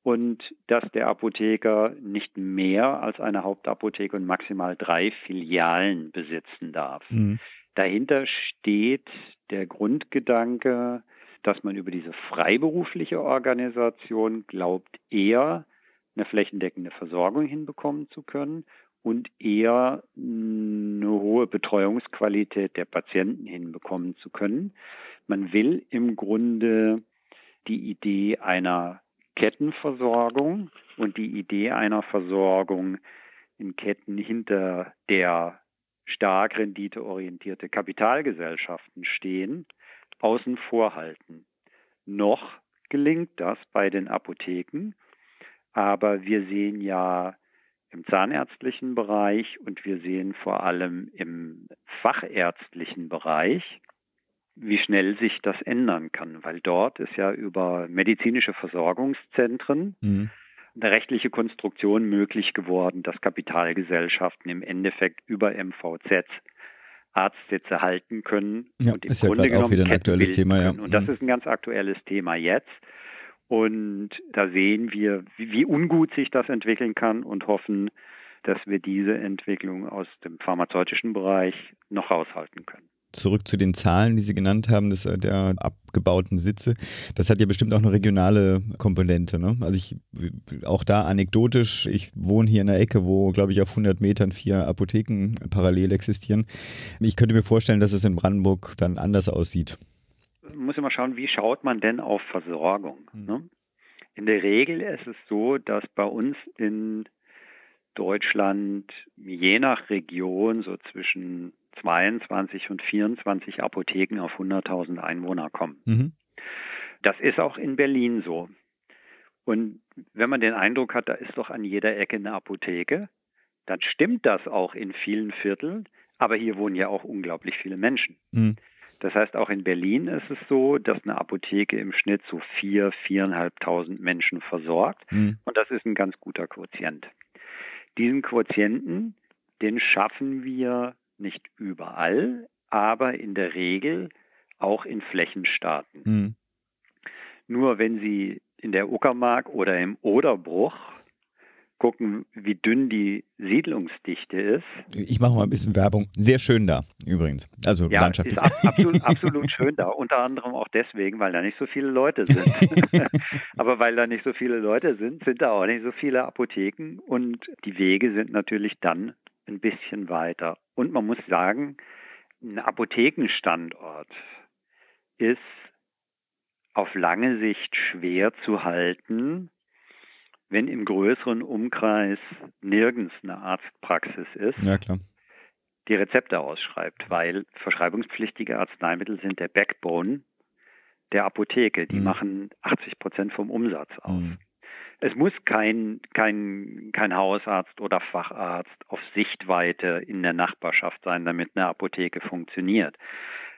und dass der Apotheker nicht mehr als eine Hauptapotheke und maximal drei Filialen besitzen darf. Mhm. Dahinter steht der Grundgedanke, dass man über diese freiberufliche Organisation glaubt, eher eine flächendeckende Versorgung hinbekommen zu können und eher eine hohe Betreuungsqualität der Patienten hinbekommen zu können. Man will im Grunde die Idee einer Kettenversorgung und die Idee einer Versorgung in Ketten hinter der stark renditeorientierte Kapitalgesellschaften stehen, außen vor halten. Noch gelingt das bei den Apotheken, aber wir sehen ja im zahnärztlichen Bereich und wir sehen vor allem im fachärztlichen Bereich, wie schnell sich das ändern kann, weil dort ist ja über medizinische Versorgungszentren mhm. eine rechtliche Konstruktion möglich geworden, dass Kapitalgesellschaften im Endeffekt über MVZ Arztsitze halten können
ja, und im ist Grunde ja genommen auch wieder ein aktuelles Thema, ja.
Und das mhm. ist ein ganz aktuelles Thema jetzt. Und da sehen wir, wie, wie ungut sich das entwickeln kann und hoffen, dass wir diese Entwicklung aus dem pharmazeutischen Bereich noch raushalten können
zurück zu den Zahlen, die Sie genannt haben, des, äh, der abgebauten Sitze. Das hat ja bestimmt auch eine regionale Komponente. Ne? Also ich, auch da anekdotisch, ich wohne hier in einer Ecke, wo, glaube ich, auf 100 Metern vier Apotheken parallel existieren. Ich könnte mir vorstellen, dass es in Brandenburg dann anders aussieht.
Man muss immer schauen, wie schaut man denn auf Versorgung? Mhm. Ne? In der Regel ist es so, dass bei uns in Deutschland je nach Region so zwischen 22 und 24 Apotheken auf 100.000 Einwohner kommen. Mhm. Das ist auch in Berlin so. Und wenn man den Eindruck hat, da ist doch an jeder Ecke eine Apotheke, dann stimmt das auch in vielen Vierteln, aber hier wohnen ja auch unglaublich viele Menschen. Mhm. Das heißt, auch in Berlin ist es so, dass eine Apotheke im Schnitt so vier, viereinhalbtausend Menschen versorgt. Mhm. Und das ist ein ganz guter Quotient. Diesen Quotienten, den schaffen wir nicht überall, aber in der Regel auch in Flächenstaaten. Mhm. Nur wenn Sie in der Uckermark oder im Oderbruch gucken, wie dünn die Siedlungsdichte ist.
Ich mache mal ein bisschen Werbung. Sehr schön da, übrigens. Also
ja,
landschaftlich.
Ist absolut, absolut schön da. Unter anderem auch deswegen, weil da nicht so viele Leute sind. Aber weil da nicht so viele Leute sind, sind da auch nicht so viele Apotheken und die Wege sind natürlich dann ein bisschen weiter. Und man muss sagen, ein Apothekenstandort ist auf lange Sicht schwer zu halten, wenn im größeren Umkreis nirgends eine Arztpraxis ist,
ja,
die Rezepte ausschreibt, weil verschreibungspflichtige Arzneimittel sind der Backbone der Apotheke. Die mhm. machen 80 Prozent vom Umsatz aus. Mhm. Es muss kein, kein, kein Hausarzt oder Facharzt auf Sichtweite in der Nachbarschaft sein, damit eine Apotheke funktioniert.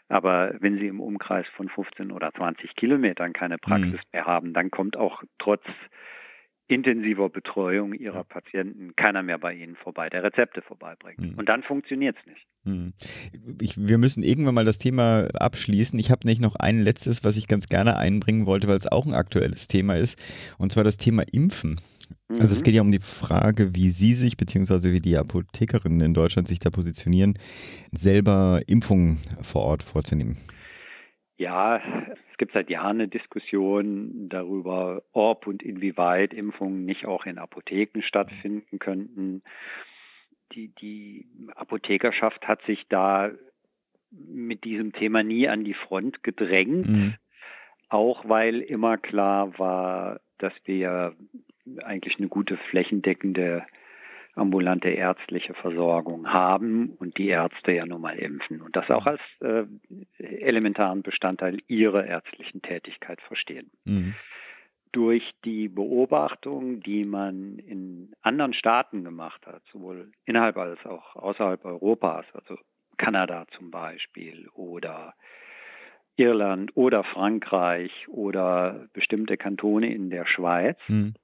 Aber wenn Sie im Umkreis von 15 oder 20 Kilometern keine Praxis mhm. mehr haben, dann kommt auch trotz intensiver Betreuung ihrer Patienten keiner mehr bei ihnen vorbei, der Rezepte vorbeibringt. Mhm. Und dann funktioniert es nicht.
Mhm. Ich, wir müssen irgendwann mal das Thema abschließen. Ich habe nicht noch ein letztes, was ich ganz gerne einbringen wollte, weil es auch ein aktuelles Thema ist, und zwar das Thema Impfen. Mhm. Also es mhm. geht ja um die Frage, wie Sie sich, beziehungsweise wie die Apothekerinnen in Deutschland sich da positionieren, selber Impfungen vor Ort vorzunehmen.
Ja, gibt seit Jahren eine Diskussion darüber, ob und inwieweit Impfungen nicht auch in Apotheken stattfinden könnten. Die, die Apothekerschaft hat sich da mit diesem Thema nie an die Front gedrängt, mhm. auch weil immer klar war, dass wir eigentlich eine gute flächendeckende ambulante ärztliche Versorgung haben und die Ärzte ja nun mal impfen und das auch als äh, elementaren Bestandteil ihrer ärztlichen Tätigkeit verstehen. Mhm. Durch die Beobachtung, die man in anderen Staaten gemacht hat, sowohl innerhalb als auch außerhalb Europas, also Kanada zum Beispiel oder Irland oder Frankreich oder bestimmte Kantone in der Schweiz, mhm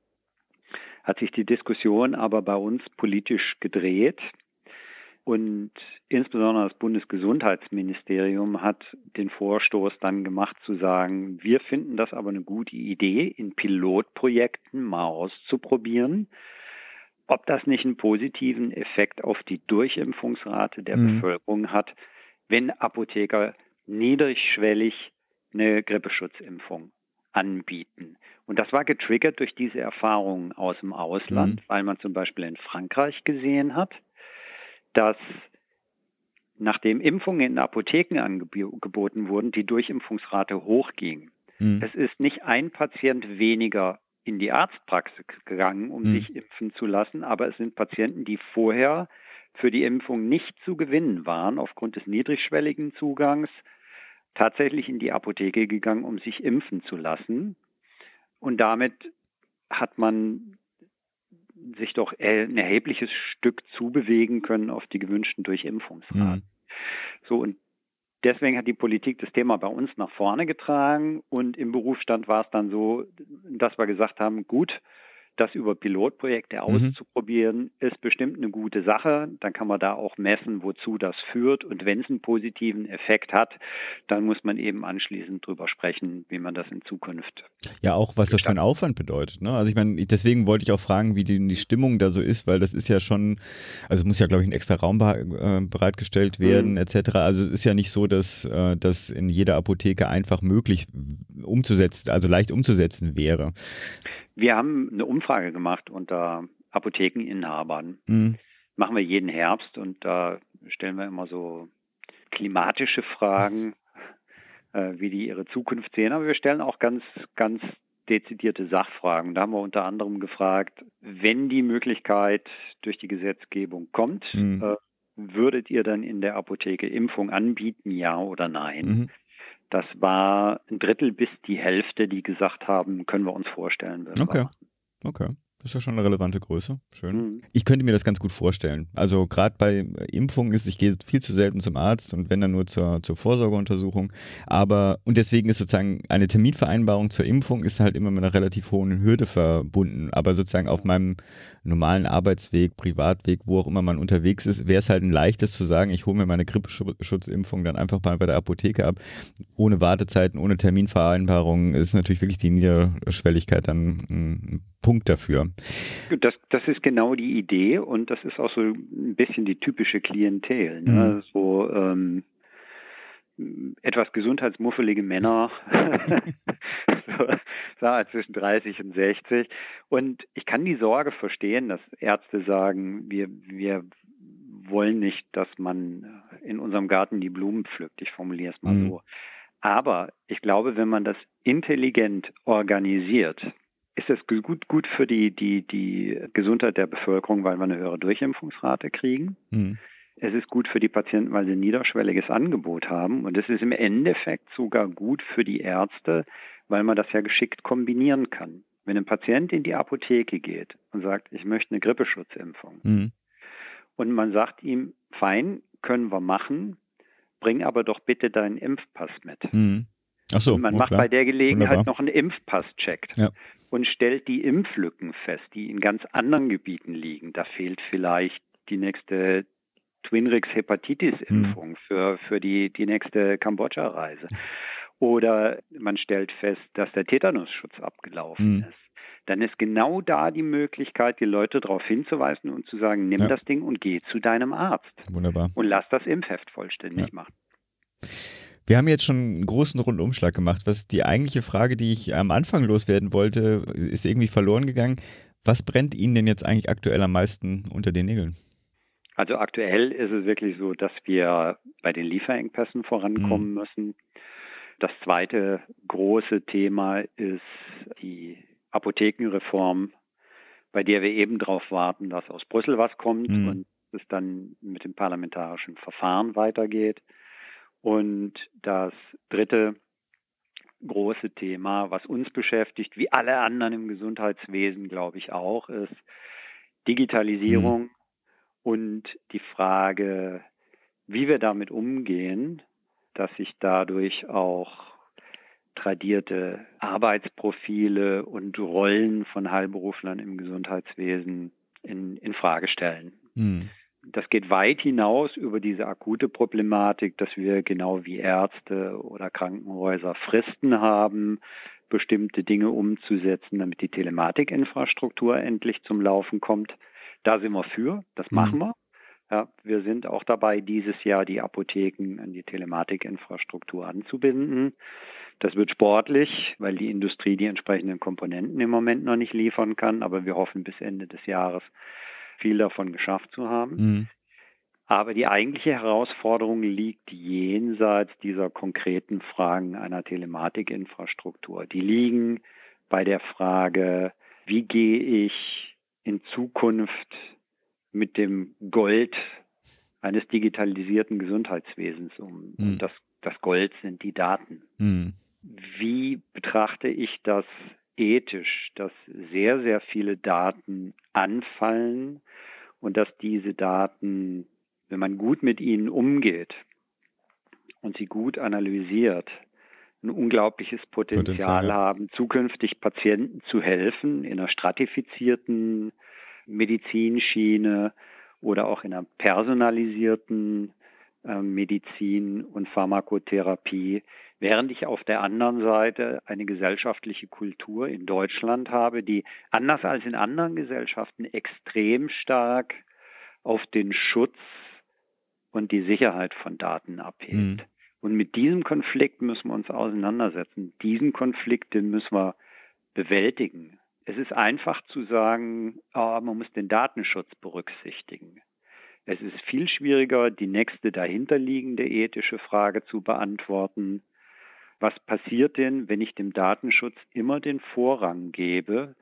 hat sich die Diskussion aber bei uns politisch gedreht. Und insbesondere das Bundesgesundheitsministerium hat den Vorstoß dann gemacht zu sagen, wir finden das aber eine gute Idee, in Pilotprojekten mal auszuprobieren, ob das nicht einen positiven Effekt auf die Durchimpfungsrate der mhm. Bevölkerung hat, wenn Apotheker niedrigschwellig eine Grippeschutzimpfung anbieten. Und das war getriggert durch diese Erfahrungen aus dem Ausland, mhm. weil man zum Beispiel in Frankreich gesehen hat, dass nachdem Impfungen in Apotheken angeboten wurden, die Durchimpfungsrate hochging. Mhm. Es ist nicht ein Patient weniger in die Arztpraxis gegangen, um mhm. sich impfen zu lassen, aber es sind Patienten, die vorher für die Impfung nicht zu gewinnen waren, aufgrund des niedrigschwelligen Zugangs, tatsächlich in die Apotheke gegangen, um sich impfen zu lassen. Und damit hat man sich doch ein erhebliches Stück zubewegen können auf die gewünschten Durchimpfungsraten. Mhm. So, und deswegen hat die Politik das Thema bei uns nach vorne getragen und im Berufsstand war es dann so, dass wir gesagt haben, gut, das über Pilotprojekte mhm. auszuprobieren, ist bestimmt eine gute Sache. Dann kann man da auch messen, wozu das führt. Und wenn es einen positiven Effekt hat, dann muss man eben anschließend drüber sprechen, wie man das in Zukunft.
Ja, auch was das für ein Aufwand bedeutet. Ne? Also ich meine, deswegen wollte ich auch fragen, wie die, die, Stimmung da so ist, weil das ist ja schon, also es muss ja, glaube ich, ein extra Raum äh, bereitgestellt werden, mhm. etc. Also es ist ja nicht so, dass äh, das in jeder Apotheke einfach möglich umzusetzen, also leicht umzusetzen wäre.
Wir haben eine Umfrage gemacht unter Apothekeninhabern. Mhm. Machen wir jeden Herbst und da stellen wir immer so klimatische Fragen, äh, wie die ihre Zukunft sehen. Aber wir stellen auch ganz, ganz dezidierte Sachfragen. Da haben wir unter anderem gefragt, wenn die Möglichkeit durch die Gesetzgebung kommt, mhm. äh, würdet ihr dann in der Apotheke Impfung anbieten, ja oder nein? Mhm. Das war ein Drittel bis die Hälfte, die gesagt haben, können wir uns vorstellen.
Okay. Okay. Das ist ja schon eine relevante Größe. Schön. Mhm. Ich könnte mir das ganz gut vorstellen. Also gerade bei Impfungen ist, ich gehe viel zu selten zum Arzt und wenn dann nur zur, zur Vorsorgeuntersuchung. Aber, und deswegen ist sozusagen eine Terminvereinbarung zur Impfung ist halt immer mit einer relativ hohen Hürde verbunden. Aber sozusagen auf meinem normalen Arbeitsweg, Privatweg, wo auch immer man unterwegs ist, wäre es halt ein leichtes zu sagen, ich hole mir meine Grippeschutzimpfung dann einfach mal bei der Apotheke ab. Ohne Wartezeiten, ohne Terminvereinbarung ist natürlich wirklich die Niederschwelligkeit dann ein Punkt dafür.
Das, das ist genau die Idee und das ist auch so ein bisschen die typische Klientel. Ne? Mhm. So ähm, etwas gesundheitsmuffelige Männer, so, zwischen 30 und 60. Und ich kann die Sorge verstehen, dass Ärzte sagen, wir, wir wollen nicht, dass man in unserem Garten die Blumen pflückt. Ich formuliere es mal mhm. so. Aber ich glaube, wenn man das intelligent organisiert, ist es gut, gut für die, die, die Gesundheit der Bevölkerung, weil wir eine höhere Durchimpfungsrate kriegen. Mhm. Es ist gut für die Patienten, weil sie ein niederschwelliges Angebot haben. Und es ist im Endeffekt sogar gut für die Ärzte, weil man das ja geschickt kombinieren kann. Wenn ein Patient in die Apotheke geht und sagt, ich möchte eine Grippeschutzimpfung, mhm. und man sagt ihm, fein, können wir machen, bring aber doch bitte deinen Impfpass mit. Mhm.
Ach so,
man macht
klar.
bei der Gelegenheit Wunderbar. noch einen Impfpass-Check. Ja und stellt die Impflücken fest, die in ganz anderen Gebieten liegen. Da fehlt vielleicht die nächste Twinrix Hepatitis-Impfung mhm. für, für die, die nächste Kambodscha-Reise. Oder man stellt fest, dass der Tetanusschutz abgelaufen mhm. ist. Dann ist genau da die Möglichkeit, die Leute darauf hinzuweisen und zu sagen, nimm ja. das Ding und geh zu deinem Arzt.
Wunderbar.
Und lass das Impfheft vollständig ja. machen.
Wir haben jetzt schon einen großen Rundumschlag gemacht. Was die eigentliche Frage, die ich am Anfang loswerden wollte, ist irgendwie verloren gegangen. Was brennt Ihnen denn jetzt eigentlich aktuell am meisten unter den Nägeln?
Also aktuell ist es wirklich so, dass wir bei den Lieferengpässen vorankommen mhm. müssen. Das zweite große Thema ist die Apothekenreform, bei der wir eben darauf warten, dass aus Brüssel was kommt mhm. und es dann mit dem parlamentarischen Verfahren weitergeht. Und das dritte große Thema, was uns beschäftigt, wie alle anderen im Gesundheitswesen, glaube ich auch, ist Digitalisierung mhm. und die Frage, wie wir damit umgehen, dass sich dadurch auch tradierte Arbeitsprofile und Rollen von Heilberuflern im Gesundheitswesen in, in Frage stellen. Mhm das geht weit hinaus über diese akute Problematik, dass wir genau wie Ärzte oder Krankenhäuser Fristen haben, bestimmte Dinge umzusetzen, damit die Telematikinfrastruktur endlich zum Laufen kommt. Da sind wir für, das mhm. machen wir. Ja, wir sind auch dabei, dieses Jahr die Apotheken an die Telematikinfrastruktur anzubinden. Das wird sportlich, weil die Industrie die entsprechenden Komponenten im Moment noch nicht liefern kann, aber wir hoffen bis Ende des Jahres viel davon geschafft zu haben. Mhm. Aber die eigentliche Herausforderung liegt jenseits dieser konkreten Fragen einer Telematikinfrastruktur. Die liegen bei der Frage, wie gehe ich in Zukunft mit dem Gold eines digitalisierten Gesundheitswesens um. Mhm. Und das, das Gold sind die Daten. Mhm. Wie betrachte ich das ethisch, dass sehr, sehr viele Daten anfallen und dass diese Daten, wenn man gut mit ihnen umgeht und sie gut analysiert, ein unglaubliches Potenzial, Potenzial haben, zukünftig Patienten zu helfen in einer stratifizierten Medizinschiene oder auch in einer personalisierten Medizin und Pharmakotherapie, während ich auf der anderen Seite eine gesellschaftliche Kultur in Deutschland habe, die anders als in anderen Gesellschaften extrem stark auf den Schutz und die Sicherheit von Daten abhebt. Mhm. Und mit diesem Konflikt müssen wir uns auseinandersetzen. Diesen Konflikt, den müssen wir bewältigen. Es ist einfach zu sagen, oh, man muss den Datenschutz berücksichtigen. Es ist viel schwieriger, die nächste dahinterliegende ethische Frage zu beantworten. was passiert denn, wenn ich dem Datenschutz immer den Vorrang gebe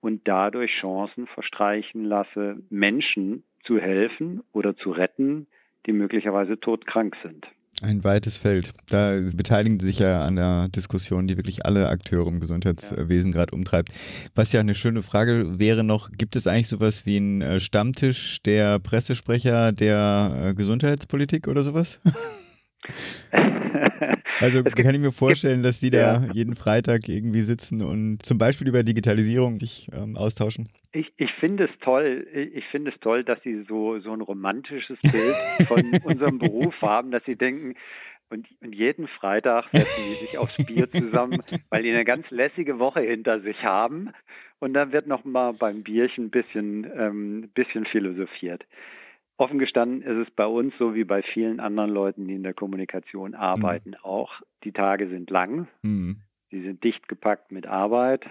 und dadurch Chancen verstreichen lasse, Menschen zu helfen oder zu retten, die möglicherweise todkrank sind.
Ein weites Feld. Da beteiligen sich ja an der Diskussion, die wirklich alle Akteure im Gesundheitswesen ja. gerade umtreibt. Was ja eine schöne Frage wäre noch, gibt es eigentlich sowas wie einen äh, Stammtisch der Pressesprecher der äh, Gesundheitspolitik oder sowas? Also kann ich mir vorstellen, dass Sie da ja. jeden Freitag irgendwie sitzen und zum Beispiel über Digitalisierung sich ähm, austauschen.
Ich, ich finde es toll, ich finde es toll, dass Sie so, so ein romantisches Bild von unserem Beruf haben, dass Sie denken, und, und, jeden Freitag setzen sie sich aufs Bier zusammen, weil die eine ganz lässige Woche hinter sich haben. Und dann wird noch mal beim Bierchen ein bisschen, ähm, bisschen philosophiert. Offen gestanden ist es bei uns so wie bei vielen anderen Leuten, die in der Kommunikation arbeiten, mhm. auch. Die Tage sind lang, mhm. sie sind dicht gepackt mit Arbeit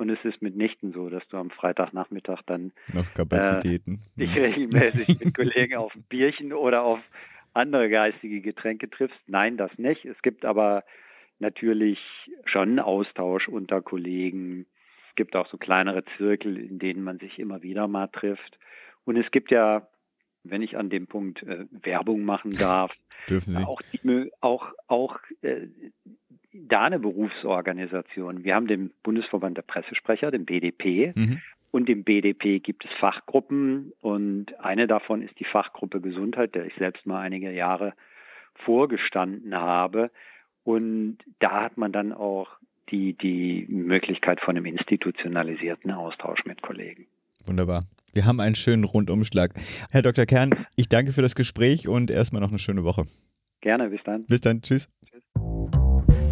und es ist mitnichten so, dass du am Freitagnachmittag dann
noch Kapazitäten.
Äh, dich regelmäßig mit Kollegen auf ein Bierchen oder auf andere geistige Getränke triffst. Nein, das nicht. Es gibt aber natürlich schon Austausch unter Kollegen. Es gibt auch so kleinere Zirkel, in denen man sich immer wieder mal trifft. Und es gibt ja wenn ich an dem Punkt äh, Werbung machen darf,
Dürfen Sie.
auch, die, auch, auch äh, da eine Berufsorganisation. Wir haben den Bundesverband der Pressesprecher, den BDP, mhm. und im BDP gibt es Fachgruppen und eine davon ist die Fachgruppe Gesundheit, der ich selbst mal einige Jahre vorgestanden habe. Und da hat man dann auch die, die Möglichkeit von einem institutionalisierten Austausch mit Kollegen.
Wunderbar. Wir haben einen schönen Rundumschlag. Herr Dr. Kern, ich danke für das Gespräch und erstmal noch eine schöne Woche.
Gerne, bis dann.
Bis dann, tschüss.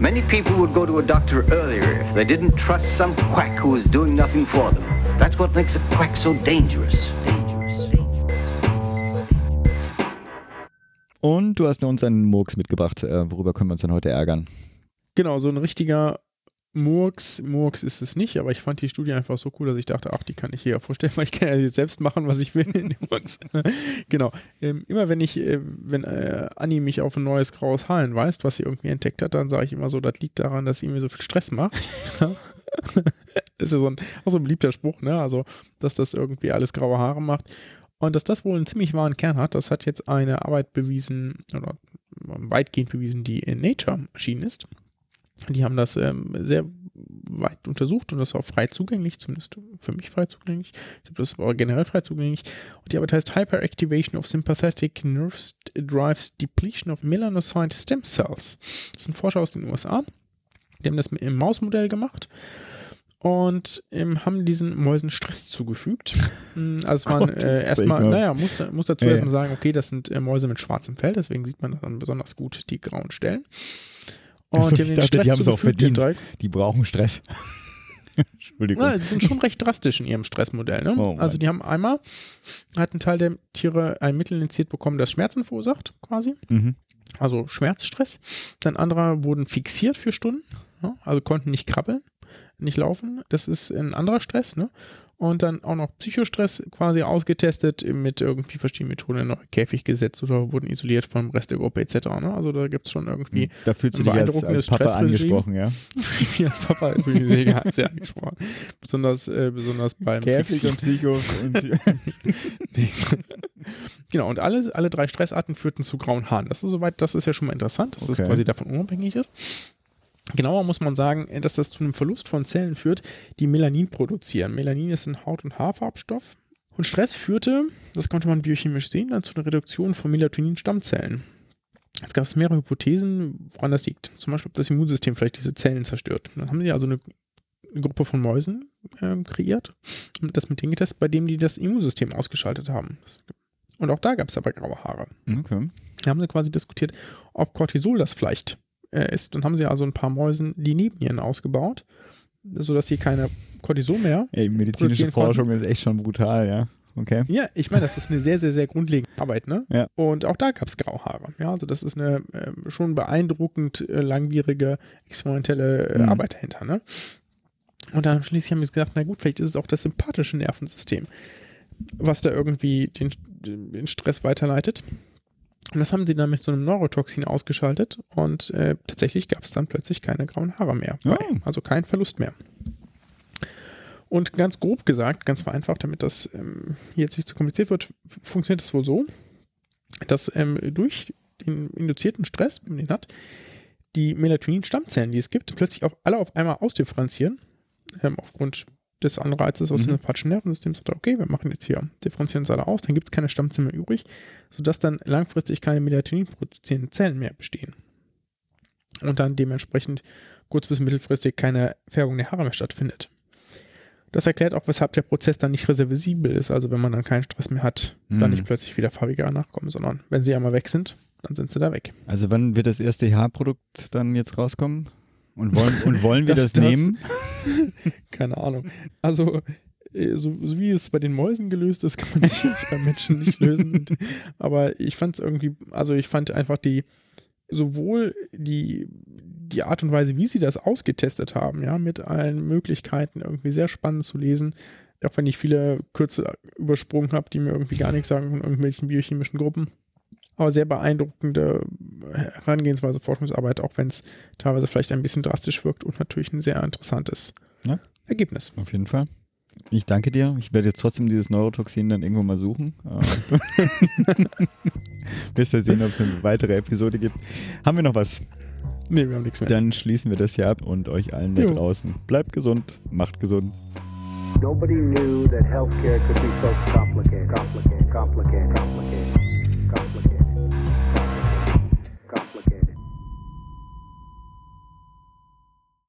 Many people would go to a doctor earlier if they didn't trust some quack who is doing nothing for them. That's what makes a quack so dangerous.
Und du hast mir uns einen Murks mitgebracht. Äh, worüber können wir uns dann heute ärgern?
Genau, so ein richtiger Murks, Murks ist es nicht, aber ich fand die Studie einfach so cool, dass ich dachte, ach, die kann ich hier vorstellen, weil ich kann ja jetzt selbst machen, was ich will. genau. Ähm, immer wenn ich, äh, wenn äh, Anni mich auf ein neues graues Haar hinweist, was sie irgendwie entdeckt hat, dann sage ich immer so, das liegt daran, dass sie mir so viel Stress macht. ist ja so ein, auch so ein beliebter Spruch, ne? Also, dass das irgendwie alles graue Haare macht. Und dass das wohl einen ziemlich wahren Kern hat, das hat jetzt eine Arbeit bewiesen, oder weitgehend bewiesen, die in Nature erschienen ist. Die haben das ähm, sehr weit untersucht und das ist auch frei zugänglich, zumindest für mich frei zugänglich. Ich glaube, das war generell frei zugänglich. Und die Arbeit heißt Hyperactivation of Sympathetic Nerves Drives Depletion of Melanocyte Stem Cells. Das sind Forscher aus den USA. Die haben das im Mausmodell gemacht und ähm, haben diesen Mäusen Stress zugefügt. Hm, also es waren äh, erstmal, naja, muss, muss dazu ja, erstmal sagen, okay, das sind äh, Mäuse mit schwarzem Fell, deswegen sieht man dann besonders gut die grauen Stellen.
Und also, die haben, dachte, die haben es auch verdient. Die brauchen Stress.
Entschuldigung. Ja, die sind schon recht drastisch in ihrem Stressmodell. Ne? Oh also die haben einmal, hat ein Teil der Tiere ein Mittel initiiert bekommen, das Schmerzen verursacht, quasi. Mhm. Also Schmerzstress. Dann andere wurden fixiert für Stunden, ja? also konnten nicht krabbeln, nicht laufen. Das ist ein anderer Stress. Ne? und dann auch noch Psychostress quasi ausgetestet mit irgendwie verschiedenen Methoden in einen Käfig gesetzt oder wurden isoliert vom Rest der Gruppe etc. Ne? Also da gibt es schon irgendwie hm,
da fühlst du dich als, als Papa angesprochen, ja?
ich als Papa sehr, sehr angesprochen. Besonders, äh, besonders beim
Käfig und Psycho und
nee. Genau, und alle, alle drei Stressarten führten zu grauen Haaren. Das ist soweit, das ist ja schon mal interessant, dass okay. das quasi davon unabhängig ist. Genauer muss man sagen, dass das zu einem Verlust von Zellen führt, die Melanin produzieren. Melanin ist ein Haut- und Haarfarbstoff. Und Stress führte, das konnte man biochemisch sehen, dann zu einer Reduktion von Melatonin-Stammzellen. Es gab mehrere Hypothesen, woran das liegt. Zum Beispiel, ob das Immunsystem vielleicht diese Zellen zerstört. Dann haben sie also eine, eine Gruppe von Mäusen äh, kreiert und das mit denen getestet, bei denen die das Immunsystem ausgeschaltet haben. Und auch da gab es aber graue Haare.
Okay.
Da haben sie quasi diskutiert, ob Cortisol das vielleicht äh, ist. Dann haben sie also ein paar Mäusen die Nebennieren ausgebaut, sodass sie keine Cortison mehr.
Ey, medizinische Forschung konnten. ist echt schon brutal, ja. Okay.
Ja, ich meine, das ist eine sehr, sehr, sehr grundlegende Arbeit, ne?
Ja.
Und auch da gab es Grauhaare. Ja, also das ist eine äh, schon beeindruckend äh, langwierige experimentelle äh, mhm. Arbeit dahinter, ne? Und dann schließlich haben wir gesagt, na gut, vielleicht ist es auch das sympathische Nervensystem, was da irgendwie den, den Stress weiterleitet. Und das haben sie dann mit so einem Neurotoxin ausgeschaltet und äh, tatsächlich gab es dann plötzlich keine grauen Haare mehr.
Oh.
Also kein Verlust mehr. Und ganz grob gesagt, ganz vereinfacht, damit das ähm, hier jetzt nicht zu kompliziert wird, funktioniert es wohl so, dass ähm, durch den induzierten Stress, den man hat, die Melatonin-Stammzellen, die es gibt, plötzlich auch alle auf einmal ausdifferenzieren, ähm, aufgrund des Anreizes aus
Mhm.
dem sympathischen Nervensystem, sagt, er, okay, wir machen jetzt hier, differenzieren uns alle aus, dann gibt es keine Stammzellen mehr übrig, sodass dann langfristig keine Melatonin produzierenden Zellen mehr bestehen. Und dann dementsprechend kurz- bis mittelfristig keine Färbung der Haare mehr stattfindet. Das erklärt auch, weshalb der Prozess dann nicht reversibel ist, also wenn man dann keinen Stress mehr hat, dann
Mhm.
nicht plötzlich wieder farbige Haare nachkommen, sondern wenn sie einmal weg sind, dann sind sie da weg.
Also wann wird das erste Haarprodukt dann jetzt rauskommen? Und wollen, und wollen wir das,
Das-
nehmen?
Keine Ahnung. Also, äh, so, so wie es bei den Mäusen gelöst ist, kann man sicherlich bei Menschen nicht lösen. Aber ich fand es irgendwie, also ich fand einfach die, sowohl die, die Art und Weise, wie sie das ausgetestet haben, ja, mit allen Möglichkeiten irgendwie sehr spannend zu lesen, auch wenn ich viele Kürze übersprungen habe, die mir irgendwie gar nichts sagen von irgendwelchen biochemischen Gruppen. Aber sehr beeindruckende Herangehensweise, Forschungsarbeit, auch wenn es teilweise vielleicht ein bisschen drastisch wirkt und natürlich ein sehr interessantes
Ja.
Ergebnis.
Auf jeden Fall. Ich danke dir. Ich werde jetzt trotzdem dieses Neurotoxin dann irgendwo mal suchen. Äh, Bis wir sehen, ob es eine weitere Episode gibt. Haben wir noch was?
Nee, wir haben nichts mehr.
Dann schließen wir das hier ab und euch allen da
Jo.
draußen. Bleibt gesund, macht gesund.
Nobody knew that healthcare could be so complicated, complicated, complicated, complicated.